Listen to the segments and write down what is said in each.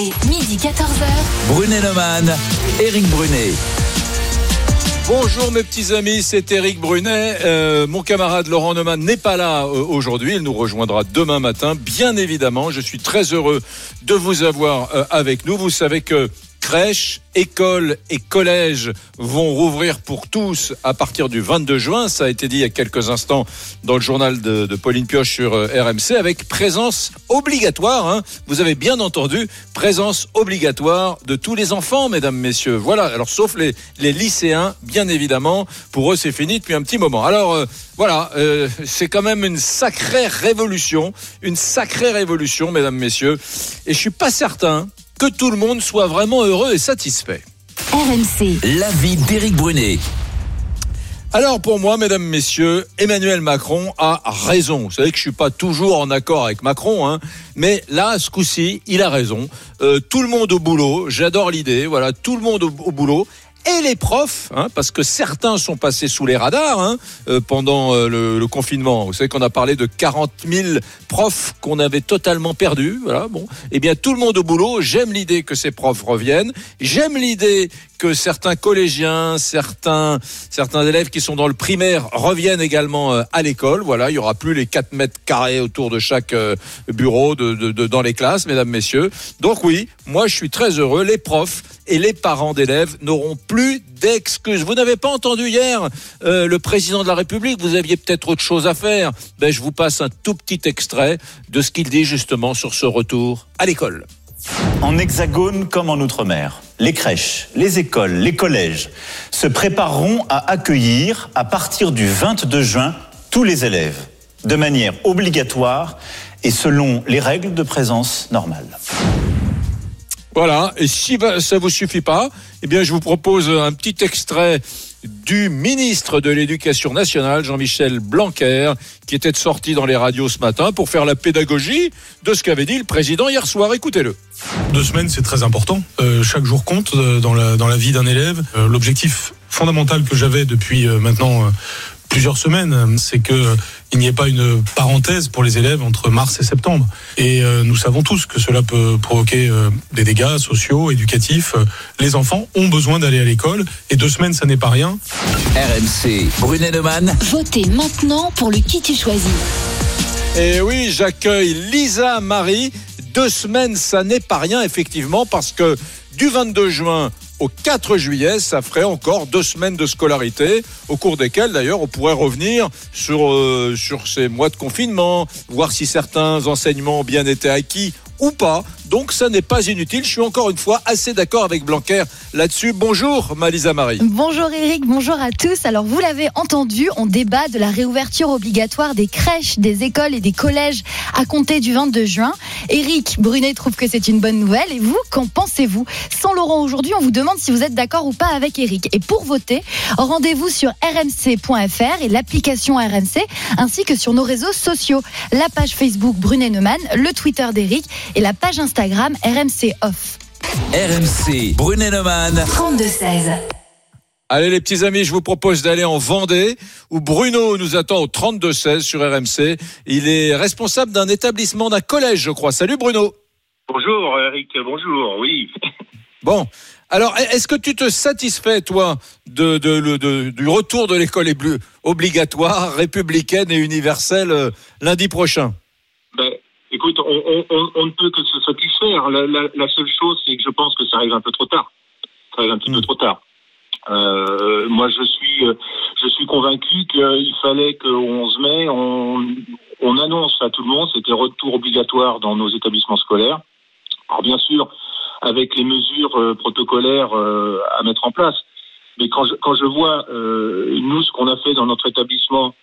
RMC, midi 14h. Brunet-Neumann, Éric Brunet. Bonjour mes petits amis, c'est Éric Brunet. Euh, mon camarade Laurent Neumann n'est pas là euh, aujourd'hui, il nous rejoindra demain matin. Bien évidemment, je suis très heureux de vous avoir euh, avec nous. Vous savez que crèches, écoles et collèges vont rouvrir pour tous à partir du 22 juin. Ça a été dit il y a quelques instants dans le journal de, Pauline Pioche sur euh, RMC avec présence obligatoire. Hein. Vous avez bien entendu, présence obligatoire de tous les enfants, mesdames, messieurs. Voilà, alors sauf les, les lycéens, bien évidemment. Pour eux, c'est fini depuis un petit moment. Alors euh, voilà, euh, c'est quand même une sacrée révolution, une sacrée révolution, mesdames, messieurs. Et je suis pas certain que tout le monde soit vraiment heureux et satisfait. RMC, L'avis d'Éric Brunet. Alors pour moi, mesdames, messieurs, Emmanuel Macron a raison. Vous savez que je suis pas toujours en accord avec Macron, hein, mais là, ce coup-ci, il a raison. Euh, tout le monde au boulot, j'adore l'idée, voilà, tout le monde au, au boulot. Et les profs, hein, parce que certains sont passés sous les radars hein, euh, pendant euh, le, le confinement. Vous savez qu'on a parlé de 40 000 profs qu'on avait totalement perdus. Voilà, bon. Eh bien, tout le monde au boulot. J'aime l'idée que ces profs reviennent. J'aime l'idée que certains collégiens, certains, certains élèves qui sont dans le primaire reviennent également euh, à l'école. Voilà, il y aura plus les 4 mètres carrés autour de chaque euh, bureau de, de- de- dans les classes, mesdames, messieurs. Donc oui, moi je suis très heureux. Les profs et les parents d'élèves n'auront plus d'excuses. Vous n'avez pas entendu hier euh, le président de la République, vous aviez peut-être autre chose à faire. Ben, je vous passe un tout petit extrait de ce qu'il dit justement sur ce retour à l'école. En hexagone comme en outre-mer, les crèches, les écoles, les collèges se prépareront à accueillir à partir du 22 juin tous les élèves de manière obligatoire et selon les règles de présence normale. Voilà, et si ça vous suffit pas, eh bien je vous propose un petit extrait du ministre de l'Éducation nationale, Jean-Michel Blanquer, qui était sorti dans les radios ce matin pour faire la pédagogie de ce qu'avait dit le président hier soir. Écoutez-le. Deux semaines, c'est très important. Euh, chaque jour compte euh, dans, la, vie d'un élève. Euh, L'objectif fondamental que j'avais depuis maintenant plusieurs semaines, euh, c'est que euh, il n'y ait pas une parenthèse pour les élèves entre mars et septembre. Et euh, nous savons tous que cela peut provoquer euh, des dégâts sociaux, éducatifs. Les enfants ont besoin d'aller à l'école et deux semaines, ça n'est pas rien. RMC, Brunet-Neumann. votez maintenant pour le qui tu choisis. Et oui, j'accueille Lisa Marie. Deux semaines, ça n'est pas rien, effectivement, parce que du 22 juin au 4 juillet, ça ferait encore deux semaines de scolarité, au cours desquelles, d'ailleurs, on pourrait revenir sur, euh, sur ces mois de confinement, voir si certains enseignements ont bien été acquis ou pas. Donc, ça n'est pas inutile. Je suis encore une fois assez d'accord avec Blanquer là-dessus. Bonjour, Malisa Marie. Bonjour Eric, bonjour à tous. Alors vous l'avez entendu, on débat de la réouverture obligatoire des crèches, des écoles et des collèges à compter du 22 juin. Eric Brunet trouve que c'est une bonne nouvelle et vous, qu'en pensez-vous? Sans Laurent aujourd'hui, on vous demande si vous êtes d'accord ou pas avec Eric. Et pour voter, rendez-vous sur rmc.fr et l'application RMC ainsi que sur nos réseaux sociaux, la page Facebook Brunet Neumann, le Twitter d'Eric et la page Instagram RMC Off. RMC, Brunet-Neumann. 32-16. Allez les petits amis, je vous propose d'aller en Vendée où Bruno nous attend au 32-16 sur RMC. Il est responsable d'un établissement, d'un collège, je crois. Salut Bruno. Bonjour Eric, bonjour, oui. Bon, alors est-ce que tu te satisfais, toi, de, de- le- de- du retour de l'école obligatoire, républicaine et universelle euh, lundi prochain? Écoute, on, on- on- on ne peut que se satisfaire. La, la- la seule chose, c'est que je pense que ça arrive un peu trop tard. Ça arrive un petit Mm. peu trop tard. Euh, moi, je suis, euh, je suis convaincu qu'il fallait qu'au 11 mai, on, on annonce à tout le monde, c'était retour obligatoire dans nos établissements scolaires. Alors bien sûr, avec les mesures euh, protocolaires euh, à mettre en place. Mais quand je, quand je vois, euh, nous, ce qu'on a fait dans notre établissement,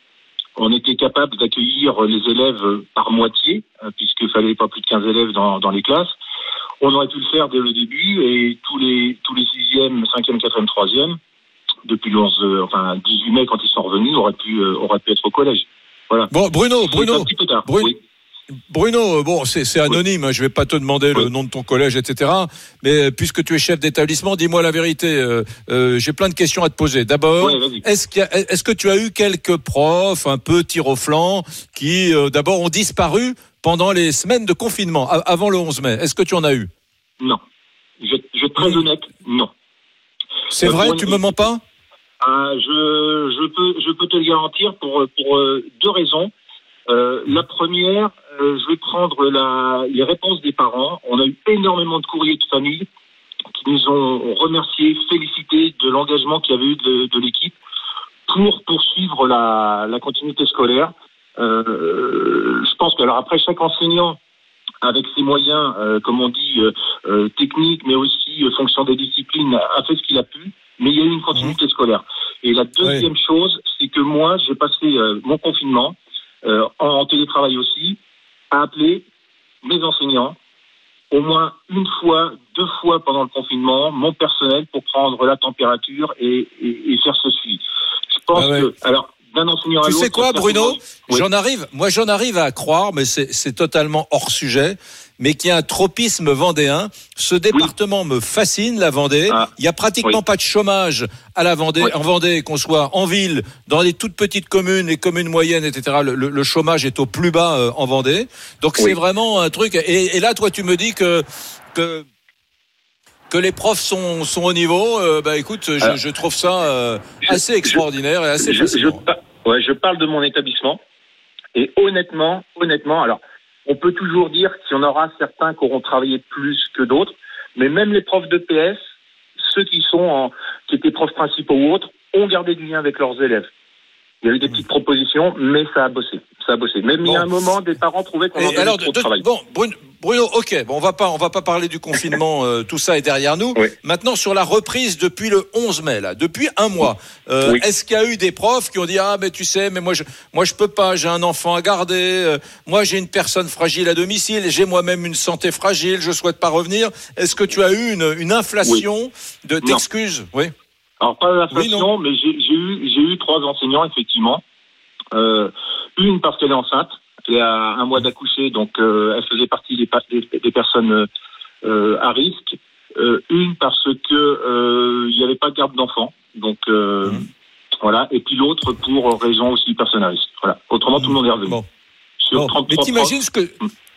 on était capable d'accueillir les élèves par moitié, euh, puisqu'il fallait pas plus de 15 élèves dans, dans les classes. On aurait pu le faire dès le début et tous les tous les sixièmes, cinquième, quatrième, troisième, depuis le 11, euh, enfin 18 mai quand ils sont revenus, auraient pu euh, auraient pu être au collège. Voilà. Bon, Bruno, Bruno, un petit peu tard. Bruno. Oui. Bruno, euh, bon, c'est anonyme, hein, je vais pas te demander le nom de ton collège, etc. Mais euh, puisque tu es chef d'établissement, dis-moi la vérité. euh, euh, J'ai plein de questions à te poser. D'abord, Ouais, est-ce est-ce que tu as eu quelques profs un peu tir au flanc qui, euh, d'abord, ont disparu pendant les semaines de confinement, avant le 11 mai? Est-ce que tu en as eu? Non. Je, je très honnête, non. C'est vrai, tu me mens pas? Ah, je, je, peux, je peux te le garantir pour, pour deux raisons. Euh, la première, euh, je vais prendre la, les réponses des parents. On a eu énormément de courriers de famille qui nous ont remerciés, félicités de l'engagement qu'il y avait eu de, de l'équipe pour poursuivre la, la continuité scolaire. Euh, je pense que alors après chaque enseignant avec ses moyens, euh, comme on dit, euh, euh, techniques, mais aussi euh, fonction des disciplines, a fait ce qu'il a pu, mais il y a eu une continuité scolaire. Et la deuxième chose, c'est que moi, j'ai passé euh, mon confinement, euh, en, en télétravail aussi, à appeler mes enseignants, au moins une fois, deux fois pendant le confinement, mon personnel pour prendre la température et, et, et faire ce suivi. Je pense Ah ouais. que, alors, Tu sais quoi, Bruno Oui. J'en arrive, moi j'en arrive à croire, mais c'est totalement hors sujet, mais qu'il y a un tropisme vendéen. Ce département me fascine, la Vendée. Ah, Il y a pratiquement oui. pas de chômage à la Vendée, en Vendée, qu'on soit en ville, dans les toutes petites communes, les communes moyennes, etc. Le, chômage est au plus bas euh, en Vendée. Donc c'est vraiment un truc. Et, et là, toi, tu me dis que que que les profs sont, sont au niveau, euh, bah écoute, je, Alors, je trouve ça euh, assez extraordinaire et assez je, fascinant. Ouais, je parle de mon établissement. Et honnêtement, honnêtement, alors, on peut toujours dire qu'il y en aura certains qui auront travaillé plus que d'autres, mais même les profs de PS, ceux qui sont en, qui étaient profs principaux ou autres, ont gardé du lien avec leurs élèves. Il y a eu des petites propositions, mais ça a bossé. Ça a bossé. Même il y a un moment, des parents trouvaient qu'on en avait trop de de- travail. bon, Bruno, Bruno, ok, bon, on va pas, on va pas parler du confinement, euh, tout ça est derrière nous. Oui. Maintenant, sur la reprise depuis le 11 mai, là, depuis un mois, euh, Oui. est-ce qu'il y a eu des profs qui ont dit ah mais tu sais, mais moi je, moi je peux pas, j'ai un enfant à garder, euh, moi j'ai une personne fragile à domicile, j'ai moi-même une santé fragile, je souhaite pas revenir. Est-ce que tu as eu une, une inflation de d'excuses? Oui. Alors pas non. mais j'ai eu j'ai eu trois enseignants effectivement. Une parce qu'elle est enceinte, elle a un mois d'accoucher, donc euh, elle faisait partie des, pa- des, des personnes euh, euh, à risque. Une parce que il n'y avait pas de garde d'enfants, donc Mhm. voilà. Et puis l'autre pour raison aussi personnelle. Voilà. Autrement tout le monde est revenu. Bon. Sur Bon, 33 mais t'imagines ce que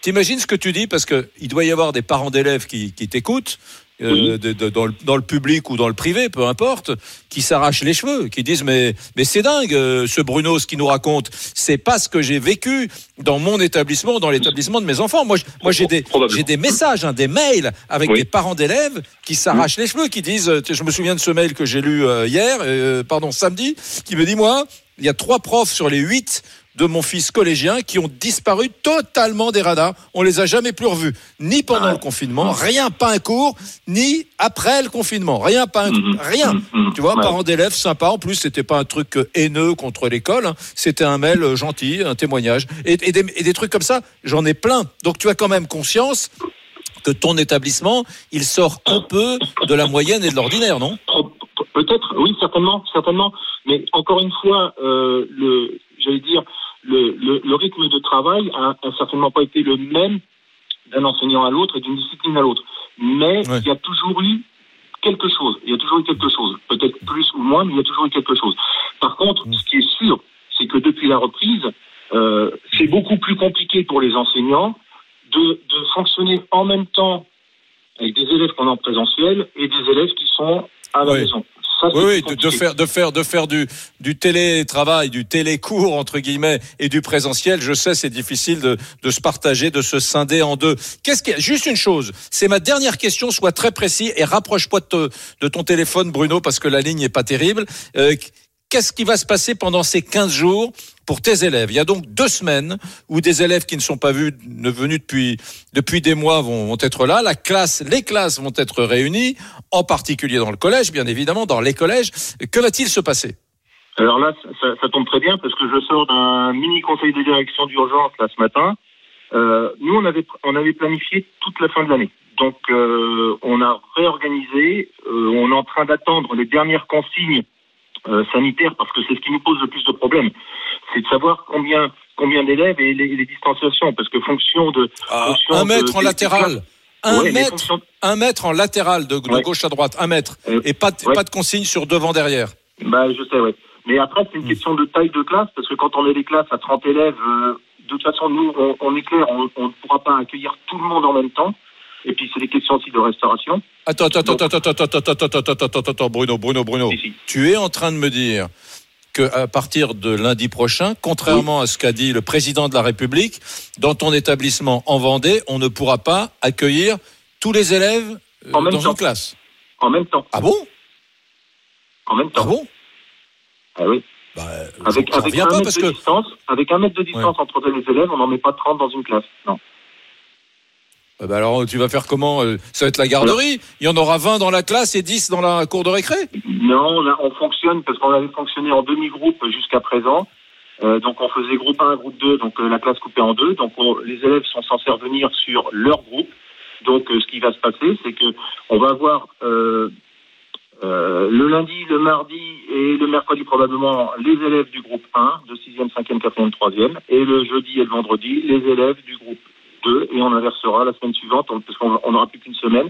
t'imagines ce que tu dis parce que il doit y avoir des parents d'élèves qui, qui t'écoutent euh, Oui. de- de- dans, le, dans le public ou dans le privé, peu importe, qui s'arrachent les cheveux, qui disent mais mais c'est dingue euh, ce Bruno ce qu'il nous raconte, c'est pas ce que j'ai vécu dans mon établissement, dans l'établissement de mes enfants. Moi moi j'ai des j'ai des messages, hein, des mails avec Oui. des parents d'élèves qui s'arrachent les cheveux, qui disent euh, je me souviens de ce mail que j'ai lu hier, euh, pardon samedi, qui me dit moi il y a trois profs sur les huit de mon fils collégien qui ont disparu totalement des radars. On les a jamais plus revus, ni pendant Ah. le confinement, rien, pas un cours, ni après le confinement, rien, pas un, Mhm. rien. Mhm. Mhm. Tu vois, Ouais. parents d'élèves, sympa. En plus, c'était pas un truc euh, haineux contre l'école. hein. C'était un mail euh, gentil, un témoignage. Et, et des, et des trucs comme ça, j'en ai plein. Donc, tu as quand même conscience que ton établissement, il sort un peu de la moyenne et de l'ordinaire, non? Peut-être, oui, certainement, certainement. Mais encore une fois, euh, le, j'allais dire, le, le, le rythme de travail a, a certainement pas été le même d'un enseignant à l'autre et d'une discipline à l'autre. Mais Ouais. il y a toujours eu quelque chose. Il y a toujours eu quelque chose. Peut-être plus ou moins, mais il y a toujours eu quelque chose. Par contre, Mm. ce qui est sûr, c'est que depuis la reprise, euh, c'est beaucoup plus compliqué pour les enseignants de, de fonctionner en même temps avec des élèves qu'on a en présentiel et des élèves qui sont à la Oui. maison. Ça, Oui, oui, de, faire, de faire, de faire du, du télétravail, du télécours entre guillemets, et du présentiel. Je sais, c'est difficile de, de se partager, de se scinder en deux. Qu'est-ce qu'il y a Juste une chose. C'est ma dernière question. Sois très précis et rapproche-toi de ton téléphone, Bruno, parce que la ligne n'est pas terrible. Euh, Qu'est-ce qui va se passer pendant ces 15 jours pour tes élèves? Il y a donc deux semaines où des élèves qui ne sont pas vus, ne venus depuis depuis des mois vont, vont être là. La classe, les classes vont être réunies, en particulier dans le collège, bien évidemment, dans les collèges. Que va-t-il se passer? Alors là, ça, ça tombe très bien parce que je sors d'un mini conseil de direction d'urgence là ce matin. Euh, nous, on avait on avait planifié toute la fin de l'année. Donc, euh, on a réorganisé. euh, on est en train d'attendre les dernières consignes euh, sanitaires parce que c'est ce qui nous pose le plus de problèmes. C'est de savoir combien combien d'élèves et les, les distanciations parce que fonction de fonction Un de- mètre en latéral. Un Ouais, mètre, un mètre en latéral de, de Ouais. gauche à droite, un mètre, Euh, et pas de, ouais. pas de consigne sur devant derrière. Bah, je sais, oui. Mais après, c'est une question de taille de classe, parce que quand on est des classes à 30 élèves, euh, de toute façon, nous, on, on est clair, on on ne pourra pas accueillir tout le monde en même temps. Et puis c'est des questions aussi de restauration. Attends, attends, attends, attends, attends, attends, attends, attends, attends, attends, attends, attends, Bruno, Bruno, Bruno. Tu es en train de me dire que à partir de lundi prochain, contrairement à ce qu'a dit le président de la République, dans ton établissement en Vendée, on ne pourra pas accueillir tous les élèves euh, En même dans temps. une classe. En même temps. Ah bon En même Ah temps. bon Ah oui. bah, Avec, un pas mètre de distance, avec un mètre de distance entre les élèves, on n'en met pas 30 dans une classe. Non. Euh, bah alors tu vas faire comment euh, Ça va être la garderie? Il y en aura 20 dans la classe et 10 dans la cour de récré? Non, on, fonctionne parce qu'on avait fonctionné en demi-groupe jusqu'à présent. Euh, donc on faisait groupe 1, groupe 2, donc la classe coupée en deux. Donc on- les élèves sont censés revenir sur leur groupe. Donc ce qui va se passer, c'est que on va avoir le lundi, le mardi et le mercredi probablement les élèves du groupe 1, de 6e, 5e, 4e, 3e, et le jeudi et le vendredi les élèves du groupe 2, et on inversera la semaine suivante, parce qu'on on n'aura plus qu'une semaine,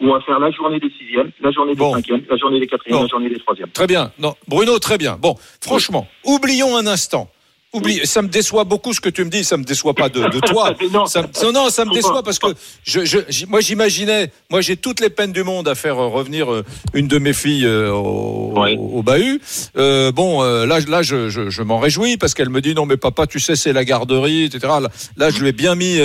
où on va faire la journée des 6e, la journée des Bon. 5e, la journée des 4e, Bon. la journée des 3e. Très bien. Non, Bruno, très bien. Bon, franchement, oublions un instant. Oublie, ça me déçoit beaucoup ce que tu me dis, ça me déçoit pas de, de toi. Non. Ça non, non, ça me déçoit parce que je, je, moi j'imaginais, moi j'ai toutes les peines du monde à faire euh, revenir euh, une de mes filles euh, au, Ouais. au bahut. Euh, bon, là, là, je, je, je m'en réjouis parce qu'elle me dit non mais papa, tu sais c'est la garderie, etc. Là, je lui ai bien mis,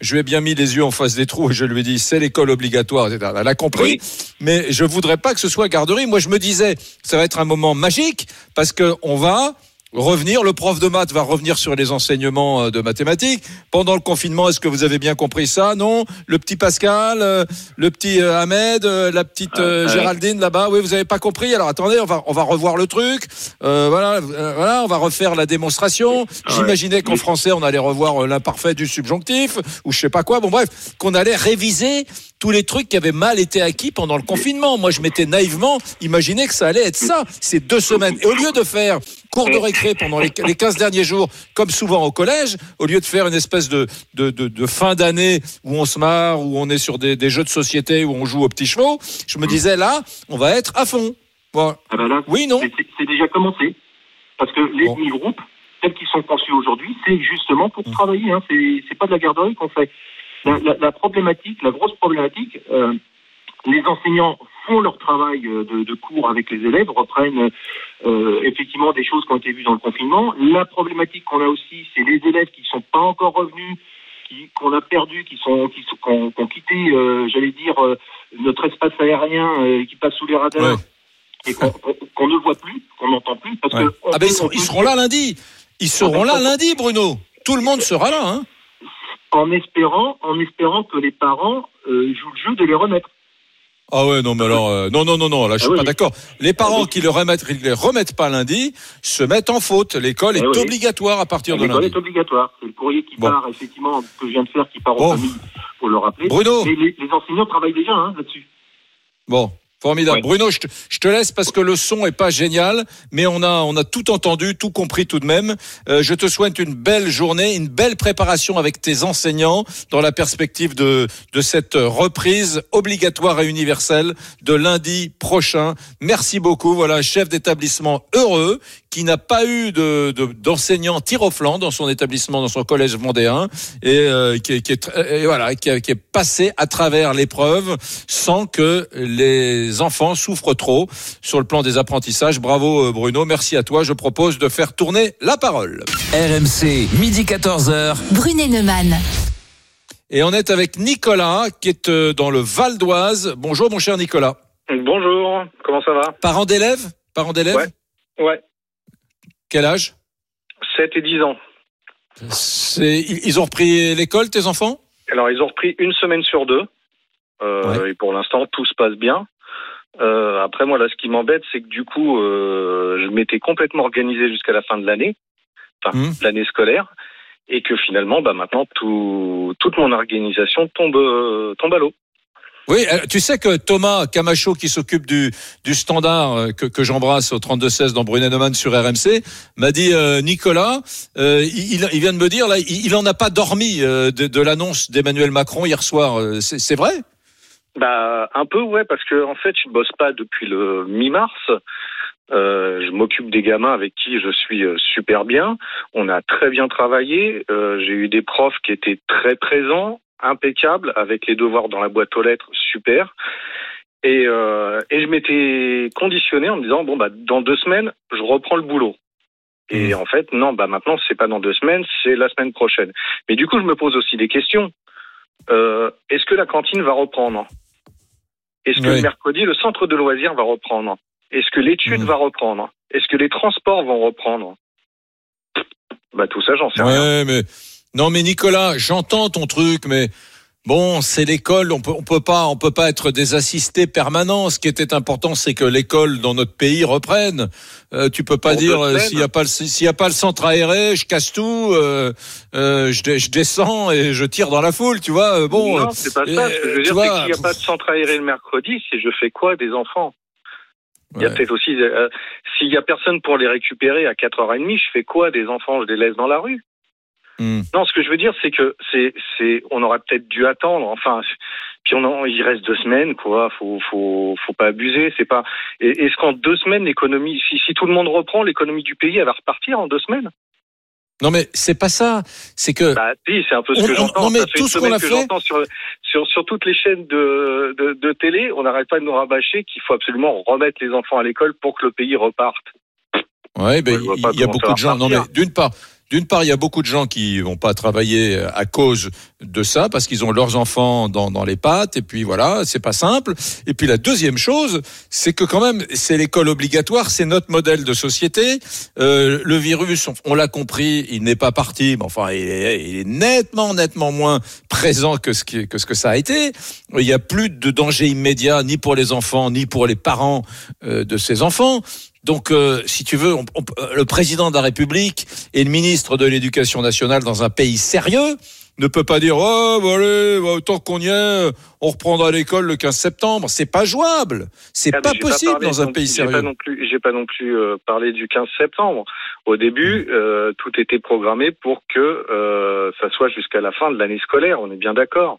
je lui ai bien mis les yeux en face des trous et je lui ai dit c'est l'école obligatoire, etc. Elle a compris, mais je voudrais pas que ce soit garderie. Moi, je me disais ça va être un moment magique parce que on va revenir, le prof de maths va revenir sur les enseignements euh, de mathématiques. Pendant le confinement, est-ce que vous avez bien compris ça? Non? Le petit Pascal, euh, le petit euh, Ahmed, la petite euh, Ah, ouais. Géraldine là-bas, oui, vous avez pas compris Alors attendez, on va on va revoir le truc. Euh, voilà, voilà, on va refaire la démonstration. J'imaginais qu'en français, on allait revoir l'imparfait du subjonctif ou je sais pas quoi. Bon bref, qu'on allait réviser tous les trucs qui avaient mal été acquis pendant le confinement. Moi, je m'étais naïvement imaginé que ça allait être ça, ces deux semaines. Et au lieu de faire cours de récré pendant les, les 15 derniers jours, comme souvent au collège, au lieu de faire une espèce de, de, de, de fin d'année où on se marre, où on est sur des, des jeux de société, où on joue aux petits chevaux, je me disais là, on va être à fond. Bon. Ah ben là, Oui, non c'est- déjà commencé. Parce que les Bon. demi-groupes, tels qu'ils sont conçus aujourd'hui, c'est justement pour Mm. travailler. Hein. C'est c'est pas de la garderie qu'on fait. La, la- la problématique, la grosse problématique, euh, les enseignants font leur travail euh, de, de cours avec les élèves, reprennent euh, effectivement des choses qui ont été vues dans le confinement. La problématique qu'on a aussi, c'est les élèves qui sont pas encore revenus, qu'on a perdus, qui sont qui ont, qui ont quitté, euh, j'allais dire, notre espace aérien, qui passe sous les radars. Ouais. Et qu'on ne voit plus, qu'on n'entend plus, parce Ouais. que Ah ben ils, seront, ils là lundi. Ils seront là lundi, Bruno. Tout le monde sera là. Hein en espérant, en espérant que les parents euh, jouent le jeu de les remettre. Ah ouais, non, mais alors, euh, non, non, non, non, là, je suis Ah oui. pas d'accord. Les parents Ah oui. qui le remettent, les remettent pas lundi, se mettent en faute. L'école est Eh oui. obligatoire à partir de L'école lundi. est obligatoire. C'est le courrier qui Bon. part, effectivement, que je viens de faire, qui part Bon. aux familles, pour le rappeler. Bruno. Les, les enseignants travaillent déjà hein, là-dessus. Bon, formidable. Bruno, je te, je te laisse parce que le son est pas génial, mais on a, on a tout entendu, tout compris tout de même. Euh, je te souhaite une belle journée, une belle préparation avec tes enseignants dans la perspective de, de cette reprise obligatoire et universelle de lundi prochain. Merci beaucoup. Voilà, chef d'établissement heureux qui n'a pas eu de, de- d'enseignant tir au flanc dans son établissement, dans son collège vendéen, et euh, qui, est- qui est, et voilà, qui, a- qui est passé à travers l'épreuve sans que les enfants souffrent trop sur le plan des apprentissages. Bravo euh, Bruno, merci à toi. Je propose de faire tourner la parole. RMC, midi 14h. Brunet Neumann. Et on est avec Nicolas qui est euh, dans le Val d'Oise. Bonjour mon cher Nicolas. Bonjour, comment ça va? Parent d'élève? Parent d'élève? Ouais. Ouais, Quel âge? 7 et 10 ans. C'est, ils ont repris l'école, tes enfants? Alors, ils ont repris une semaine sur deux. Euh, Et pour l'instant, tout se passe bien. Euh, après, moi, là, ce qui m'embête, c'est que du coup, euh, je m'étais complètement organisé jusqu'à la fin de l'année, enfin, Mhm. l'année scolaire, et que finalement, bah, maintenant, tout, toute mon organisation tombe, tombe à l'eau. Oui, euh, tu sais que Thomas Camacho, qui s'occupe du, du standard euh, que, que j'embrasse au 32-16 dans Brunet-Neumann sur RMC, m'a dit euh, Nicolas, euh, il, il vient de me dire là, il, il en a pas dormi euh, de, de l'annonce d'Emmanuel Macron hier soir. Euh, C'est vrai? Bah un peu ouais parce que en fait je bosse pas depuis le mi-mars. Euh, je m'occupe des gamins avec qui je suis super bien. On a très bien travaillé. Euh, J'ai eu des profs qui étaient très présents. Impeccable, avec les devoirs dans la boîte aux lettres, super. Et, euh, et je m'étais conditionné en me disant bon bah dans deux semaines je reprends le boulot. Et en fait non bah maintenant c'est pas dans deux semaines c'est la semaine prochaine. Mais du coup je me pose aussi des questions. Euh, Est-ce que la cantine va reprendre? Est-ce que Oui. le mercredi le centre de loisirs va reprendre? Est-ce que l'étude Mhm. va reprendre? Est-ce que les transports vont reprendre? Bah tout ça j'en sais rien. Ouais, mais non, mais Nicolas, j'entends ton truc, mais bon, c'est l'école. On peut, on peut pas, on peut pas être des assistés permanents. Ce qui était important, c'est que l'école dans notre pays reprenne. Euh, tu peux pas dire euh, s'il y a pas le, s'il y a pas le centre aéré, je casse tout, euh, euh, je, je descends et je tire dans la foule. Tu vois, euh, bon. non, c'est pas ça. Ce que je veux dire, vois, c'est qu'il n'y a pas de centre aéré le mercredi, c'est je fais quoi des enfants? Il y a ouais. peut-être aussi, euh, s'il y a personne pour les récupérer à 4h30, je fais quoi des enfants? Je les laisse dans la rue Hmm. Non, ce que je veux dire, c'est que c'est, c'est, on aurait peut-être dû attendre. Enfin, puis on en, il reste deux semaines, quoi. Faut, faut, faut pas abuser. C'est pas. et- Est-ce qu'en deux semaines, l'économie, si, si tout le monde reprend, l'économie du pays, elle va repartir en deux semaines Non, mais c'est pas ça. C'est que Bah, si, c'est un peu ce que on- j'entends. non, mais Ça fait tout ce qu'on a que fait- sur, sur, sur toutes les chaînes de, de, de télé, on n'arrête pas de nous rabâcher qu'il faut absolument remettre les enfants à l'école pour que le pays reparte. Ouais, ben, il il y a beaucoup de gens. Non, mais d'une part, d'une part, il y a beaucoup de gens qui vont pas travailler à cause de ça parce qu'ils ont leurs enfants dans, dans les pattes et puis voilà, c'est pas simple. Et puis la deuxième chose, c'est que quand même, c'est l'école obligatoire, c'est notre modèle de société. Euh, le virus, on, l'a compris, il n'est pas parti, mais enfin, il est, il est nettement, nettement moins présent que ce qui, que ce que ça a été. Il y a plus de danger immédiat ni pour les enfants ni pour les parents euh, de ces enfants. Donc, euh, si tu veux, on- on- euh, le président de la République et le ministre de l'Éducation nationale dans un pays sérieux ne peut pas dire oh bah allez, bah, tant qu'on y est, on reprendra l'école le 15 septembre. C'est pas jouable. C'est Ah, pas possible parlé dans un pays J'ai pas sérieux. non plus, j'ai pas non plus euh, parlé du 15 septembre. Au début, euh, tout était programmé pour que euh, ça soit jusqu'à la fin de l'année scolaire. On est bien d'accord.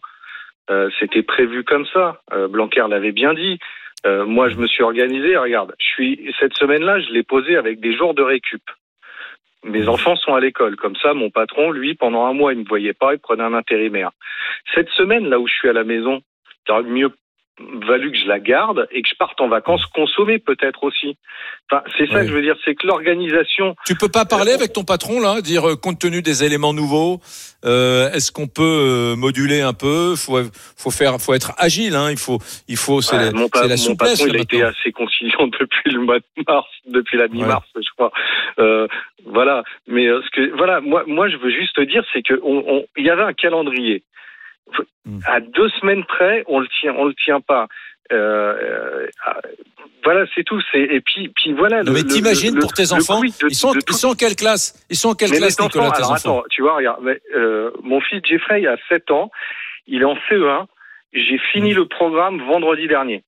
Euh, C'était prévu comme ça. Euh, Blanquer l'avait bien dit. Euh, moi, je me suis organisé. Regarde, je suis cette semaine-là, je l'ai posé avec des jours de récup. Mes enfants sont à l'école. Comme ça, mon patron, lui, pendant un mois, il ne me voyait pas, il prenait un intérimaire. Cette semaine, là où je suis à la maison, il aurait mieux valu que je la garde et que je parte en vacances consommer peut-être aussi. Enfin, c'est ça Ouais. que je veux dire, c'est que l'organisation. Tu peux pas parler avec ton patron là, dire euh, compte tenu des éléments nouveaux, euh, est-ce qu'on peut euh, moduler un peu? Faut faut faire, faut être agile. Hein. Il faut, il faut, c'est Ouais, la, mon, pa- la mon patron, il a été assez conciliant depuis le mois de mars, depuis la mi-mars, je crois. Euh, voilà. Mais euh, ce que, voilà, moi, moi, je veux juste te dire, c'est que on, on- il y avait un calendrier. Hmm. À deux semaines près, on le tient, on le tient pas. Euh, euh, voilà, c'est tout. Et puis, puis voilà. Non, mais le- t'imagines le- pour tes le enfants, de- ils sont, de ils tout- sont en quelle classe? Ils sont en quelle mais classe, Nicolas, enfants, tes alors enfants? attends, tu vois, regarde, mais, euh, mon fils Jeffrey a 7 ans, il est en CE1. J'ai fini le programme vendredi dernier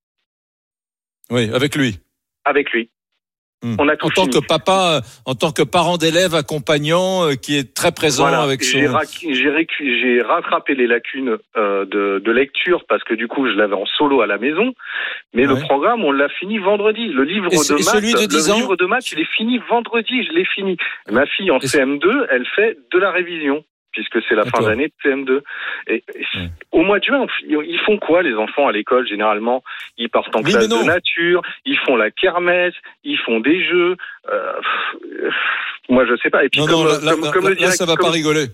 Oui, avec lui. avec lui. Hmm. On a tout en tant fini. que papa, euh, en tant que parent d'élève accompagnant, euh, qui est très présent Voilà. avec son. J'ai j'ai récu- j'ai rattrapé les lacunes euh, de, de lecture parce que du coup je l'avais en solo à la maison. Mais le programme on l'a fini vendredi. Le livre Et de et maths, celui de 10 le ans livre de maths, il est fini vendredi. Je l'ai fini. Ma fille en Et ce- CM2, elle fait de la révision puisque c'est la fin d'année de CM2. Et, Ouais. au mois de juin, ils font quoi les enfants à l'école généralement? Ils partent en Oui, classe de nature, ils font la kermesse, ils font des jeux. Euh, pff, moi je sais pas. Et puis Non, comme, non, là, là, comme- là, comme là, le là, ça va direct- pas rigoler.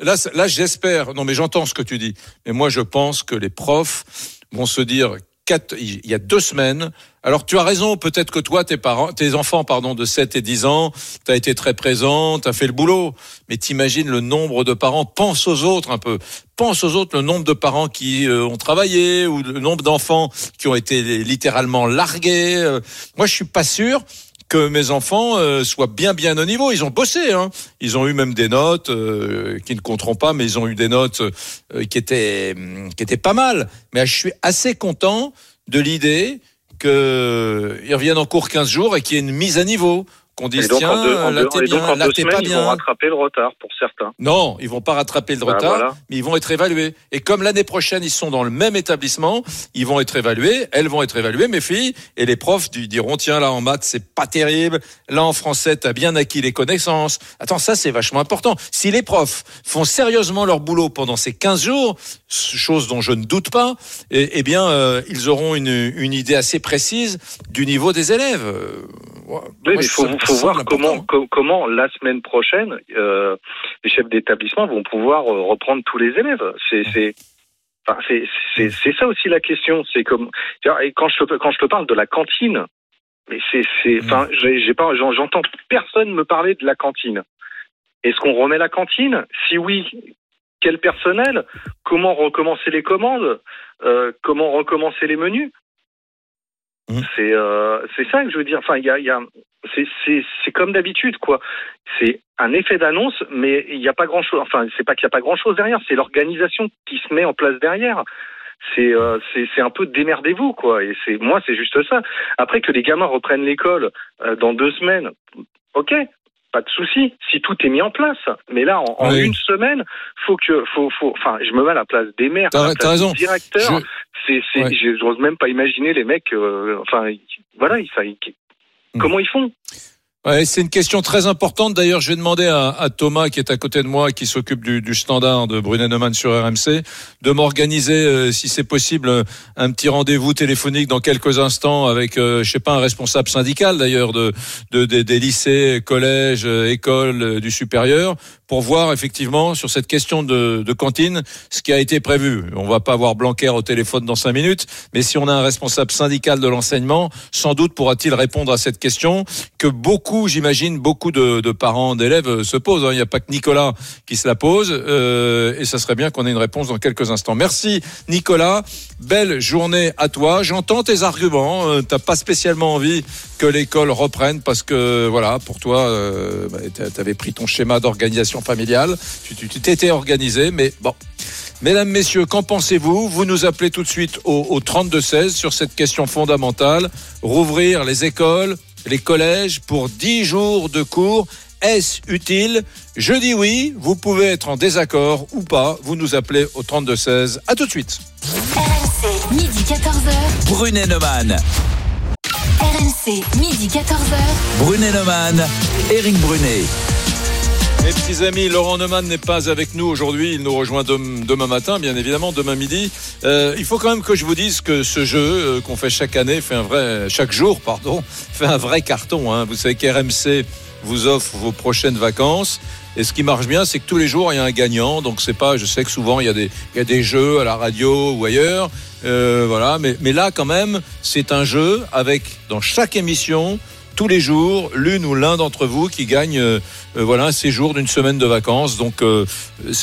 Là, là, j'espère. Non, mais j'entends ce que tu dis. Mais moi, je pense que les profs vont se dire il y a deux semaines. Alors, tu as raison. Peut-être que toi, tes parents, tes enfants, pardon, de 7 et 10 ans, tu as été très présent, tu as fait le boulot. Mais t'imagines le nombre de parents. Pense aux autres un peu. Pense aux autres, le nombre de parents qui euh, ont travaillé ou le nombre d'enfants qui ont été littéralement largués. Euh, Moi, je suis pas sûr que mes enfants euh, soient bien bien au niveau. Ils ont bossé, hein. Ils ont eu même des notes euh, qui ne compteront pas, mais ils ont eu des notes euh, qui étaient hum, qui étaient pas mal. Mais je suis assez content de l'idée qu'ils reviennent en cours 15 jours et qu'il y ait une mise à niveau qu'on dise donc, tiens, en deux, en là t'es bien, en là t'es pas ils vont bien. rattraper le retard pour certains. Non, ils vont pas rattraper le Bah, retard, voilà. mais ils vont être évalués. Et comme l'année prochaine ils sont dans le même établissement, ils vont être évalués, elles vont être évaluées, mes filles, et les profs diront tiens là en maths c'est pas terrible, là en français t'as bien acquis les connaissances. Attends ça c'est vachement important. Si les profs font sérieusement leur boulot pendant ces 15 jours, chose dont je ne doute pas, eh, eh bien euh, ils auront une, une idée assez précise du niveau des élèves. Euh, ouais, Oui, mais il faut, faut voir comment, co- comment la semaine prochaine, euh, les chefs d'établissement vont pouvoir euh, reprendre tous les élèves. C'est, c'est, enfin, c'est, c'est, ça aussi la question. C'est comme, et quand je te, quand je te parle de la cantine, mais c'est, c'est, enfin, j'ai, pas, j'en- j'entends personne me parler de la cantine. Est-ce qu'on remet la cantine? Si oui, quel personnel? Comment recommencer les commandes? Euh, Comment recommencer les menus? Mhm. C'est euh, c'est ça que je veux dire. Enfin, il y a, y a c'est comme d'habitude quoi. C'est un effet d'annonce, mais il n'y a pas grand chose. Enfin, c'est pas qu'il n'y a pas grand chose derrière. C'est l'organisation qui se met en place derrière. C'est euh, c'est c'est un peu démerdez-vous quoi. Et c'est moi c'est juste ça. Après que les gamins reprennent l'école euh, dans deux semaines, ok. Pas de souci, si tout est mis en place. Mais là, en, en Oui. une semaine, faut que, faut, faut, enfin, je me mets à la place des maires, à la place raison. des directeurs. Je- C'est, c'est, Ouais. j'ose même pas imaginer les mecs, euh, enfin, ils- voilà, ils, Hmm. comment ils font Ouais, c'est une question très importante. D'ailleurs, je vais demander à, à Thomas, qui est à côté de moi, qui s'occupe du, du standard de Brunet-Neumann sur RMC, de m'organiser, euh, si c'est possible, un petit rendez-vous téléphonique dans quelques instants avec, euh, je sais pas, un responsable syndical d'ailleurs de, de- des- des lycées, collèges, euh, écoles euh, du supérieur, pour voir effectivement sur cette question de, de cantine ce qui a été prévu. On va pas avoir Blanquer au téléphone dans cinq minutes, mais si on a un responsable syndical de l'enseignement, sans doute pourra-t-il répondre à cette question que beaucoup, j'imagine, beaucoup de, de parents d'élèves se posent. Il n'y a pas que Nicolas qui se la pose, euh, et ça serait bien qu'on ait une réponse dans quelques instants. Merci Nicolas, belle journée à toi. J'entends tes arguments. Euh, T'as pas spécialement envie que l'école reprenne parce que voilà, pour toi, euh, bah, tu avais pris ton schéma d'organisation familiale, tu t'étais organisé, mais bon. Mesdames, Messieurs, qu'en pensez-vous? Vous nous appelez tout de suite au, au 32-16 sur cette question fondamentale. Rouvrir les écoles, les collèges pour 10 jours de cours. Est-ce utile? Je dis oui. Vous pouvez être en désaccord ou pas. Vous nous appelez au 32-16. À tout de suite. RMC, midi 14h. Brunet-Neumann. RMC, midi 14h. Brunet-Neumann. Eric Brunet. Mes petits amis, Laurent Neumann n'est pas avec nous aujourd'hui. Il nous rejoint dem- demain matin, bien évidemment, demain midi. Euh, il faut quand même que je vous dise que ce jeu euh, qu'on fait chaque année fait un vrai, chaque jour, pardon, fait un vrai carton. hein. Vous savez qu'RMC vous offre vos prochaines vacances. Et ce qui marche bien, c'est que tous les jours, il y a un gagnant. Donc, c'est pas, je sais que souvent, il y a des, il y a des jeux à la radio ou ailleurs. Euh, voilà. Mais là, quand même, c'est un jeu avec, dans chaque émission, tous les jours, l'une ou l'un d'entre vous qui gagne euh, euh, voilà, un séjour d'une semaine de vacances. Donc, euh,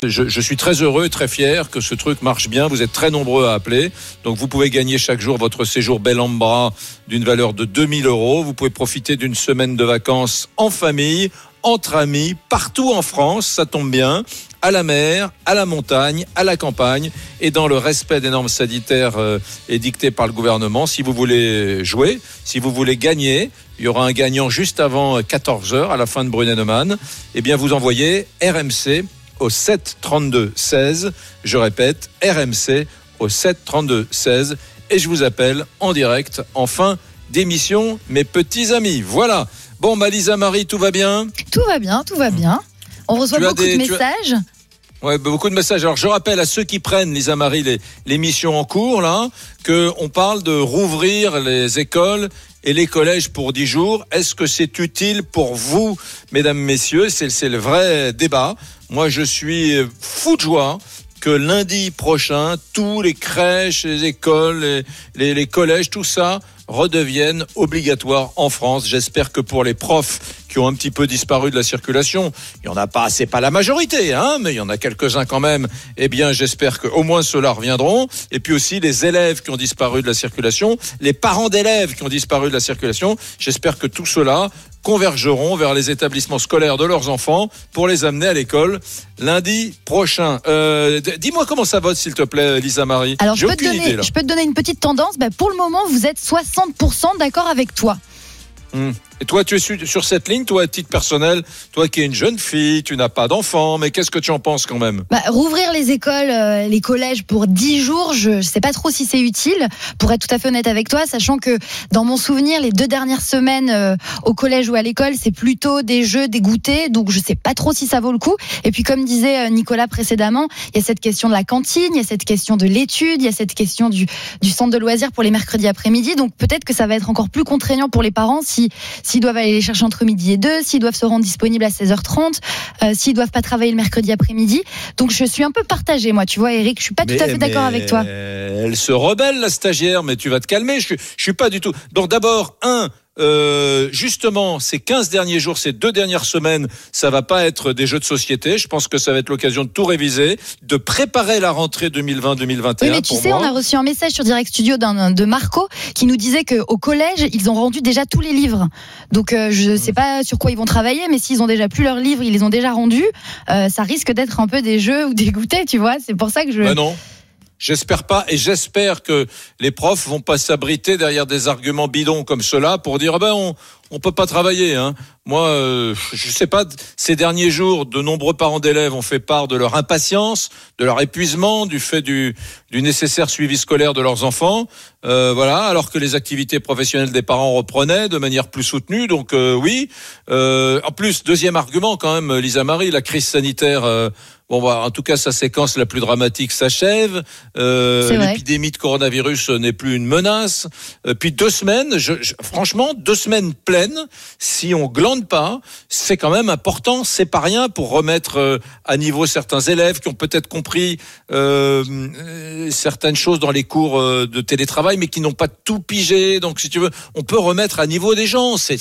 je, suis très heureux très fier que ce truc marche bien. Vous êtes très nombreux à appeler. Donc, vous pouvez gagner chaque jour votre séjour bel en bras d'une valeur de 2000 euros. Vous pouvez profiter d'une semaine de vacances en famille, entre amis, partout en France. Ça tombe bien. À la mer, à la montagne, à la campagne et dans le respect des normes sanitaires euh, édictées par le gouvernement. Si vous voulez jouer, si vous voulez gagner, il y aura un gagnant juste avant 14h à la fin de Brunet-Neumann. Eh bien, vous envoyez RMC au 7 32 16. Je répète, RMC au 7 32 16. Et je vous appelle en direct en fin d'émission, mes petits amis. Voilà. Bon, bah, Lisa Marie, tout va bien? Tout va bien, tout va bien. On reçoit Tu beaucoup des- de messages. Bah, beaucoup de messages. Alors, je rappelle à ceux qui prennent, Lisa Marie, les- l'émission en cours, là, que on parle de rouvrir les écoles et les collèges pour 10 jours. Est-ce que c'est utile pour vous, mesdames, messieurs? C'est le vrai débat. Moi, je suis fou de joie que lundi prochain, tous les crèches, les écoles, les, les- les collèges, tout ça redeviennent obligatoires en France. J'espère que pour les profs qui ont un petit peu disparu de la circulation, il y en a pas, c'est pas la majorité, hein, mais il y en a quelques-uns quand même. Eh bien, j'espère que au moins ceux-là reviendront. Et puis aussi les élèves qui ont disparu de la circulation, les parents d'élèves qui ont disparu de la circulation. J'espère que tout cela convergeront vers les établissements scolaires de leurs enfants pour les amener à l'école lundi prochain. Euh, Dis-moi comment ça vote, s'il te plaît, Lisa Marie. Alors, je J'ai peux, te aucune donner, idée, là. je peux te donner une petite tendance. Bah, pour le moment, vous êtes 60% d'accord avec toi. Hmm. Et toi, tu es sur, cette ligne, toi, à titre personnel, toi qui es une jeune fille, tu n'as pas d'enfant, mais qu'est-ce que tu en penses quand même? Bah, rouvrir les écoles, euh, les collèges pour 10 jours, je ne sais pas trop si c'est utile, pour être tout à fait honnête avec toi, sachant que dans mon souvenir, les deux dernières semaines euh, au collège ou à l'école, c'est plutôt des jeux, des goûters, donc je sais pas trop si ça vaut le coup. Et puis comme disait euh, Nicolas précédemment, il y a cette question de la cantine, il y a cette question de l'étude, il y a cette question du, du centre de loisirs pour les mercredis après-midi, donc peut-être que ça va être encore plus contraignant pour les parents si s'ils doivent aller les chercher entre midi et deux, s'ils doivent se rendre disponibles à 16h30, euh, s'ils doivent pas travailler le mercredi après-midi. Donc je suis un peu partagée, moi, tu vois, Eric, je suis pas tout à fait d'accord avec toi. Elle se rebelle, la stagiaire, mais tu vas te calmer. Je, je suis pas du tout. Donc d'abord, un, euh, justement, ces 15 derniers jours, ces deux dernières semaines, ça va pas être des jeux de société. Je pense que ça va être l'occasion de tout réviser, de préparer la rentrée 2020-2021. Oui, mais tu pour sais, moi. on a reçu un message sur Direct Studio de Marco qui nous disait qu'au collège, ils ont rendu déjà tous les livres. Donc, euh, je sais pas sur quoi ils vont travailler, mais s'ils ont déjà plus leurs livres, ils les ont déjà rendus, euh, ça risque d'être un peu des jeux ou des goûters, tu vois. C'est pour ça que je. Ben non. J'espère pas, et j'espère que les profs vont pas s'abriter derrière des arguments bidons comme cela pour dire ah ben on on peut pas travailler. Hein. Moi, euh, je sais pas. Ces derniers jours, de nombreux parents d'élèves ont fait part de leur impatience, de leur épuisement, du fait du, du nécessaire suivi scolaire de leurs enfants. Euh, voilà, alors que les activités professionnelles des parents reprenaient de manière plus soutenue. Donc euh, oui. Euh, en plus, deuxième argument quand même, Lisa Marie, la crise sanitaire. Bon, bah, en tout cas, sa séquence la plus dramatique s'achève. Euh. L'épidémie de coronavirus n'est plus une menace. Euh, puis deux semaines, je, je- franchement, deux semaines pleines, si on glande pas, c'est quand même important. C'est pas rien pour remettre euh, à niveau certains élèves qui ont peut-être compris euh, euh, certaines choses dans les cours de télétravail, mais qui n'ont pas tout pigé. Donc, si tu veux, on peut remettre à niveau des gens. C'est.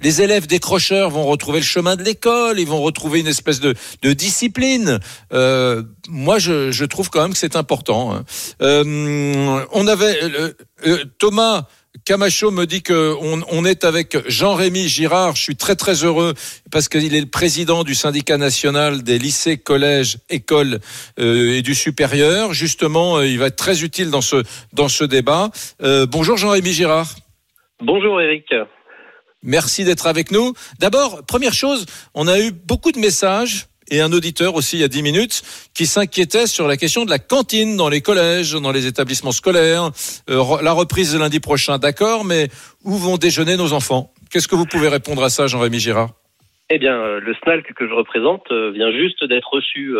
Les élèves décrocheurs vont retrouver le chemin de l'école. Ils vont retrouver une espèce de, de discipline. Euh, moi, je, je trouve quand même que c'est important. hein. Euh, on avait euh, Thomas. Camacho me dit que on, on est avec Jean-Rémy Girard. Je suis très très heureux parce qu'il est le président du syndicat national des lycées, collèges, écoles euh, et du supérieur. Justement, euh, il va être très utile dans ce dans ce débat. Euh, bonjour Jean-Rémy Girard. Bonjour Eric. Merci d'être avec nous. D'abord, première chose, on a eu beaucoup de messages et un auditeur aussi il y a 10 minutes qui s'inquiétait sur la question de la cantine dans les collèges, dans les établissements scolaires. Euh, la reprise de lundi prochain, d'accord, mais où vont déjeuner nos enfants? Qu'est-ce que vous pouvez répondre à ça, Jean-Rémy Girard? Eh bien, euh, le SNALC que je représente euh, vient juste d'être reçu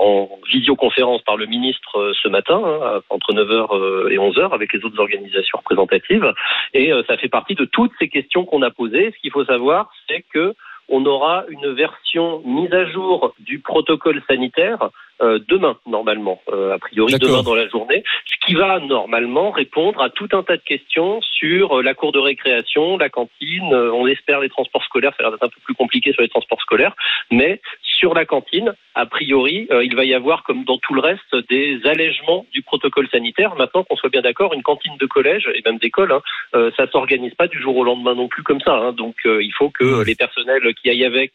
en visioconférence par le ministre ce matin, hein, entre 9h et 11h, avec les autres organisations représentatives. Et ça fait partie de toutes ces questions qu'on a posées. Ce qu'il faut savoir, c'est que on aura une version mise à jour du protocole sanitaire euh, demain, normalement, euh, a priori demain dans la journée, ce qui va normalement répondre à tout un tas de questions sur euh, la cour de récréation, la cantine, on espère les transports scolaires, ça a l'air d'être un peu plus compliqué sur les transports scolaires, mais sur la cantine, a priori, il va y avoir, comme dans tout le reste, des allègements du protocole sanitaire. Maintenant qu'on soit bien d'accord, une cantine de collège et même d'école, hein, ça s'organise pas du jour au lendemain non plus comme ça. hein. Donc il faut que les personnels qui aillent avec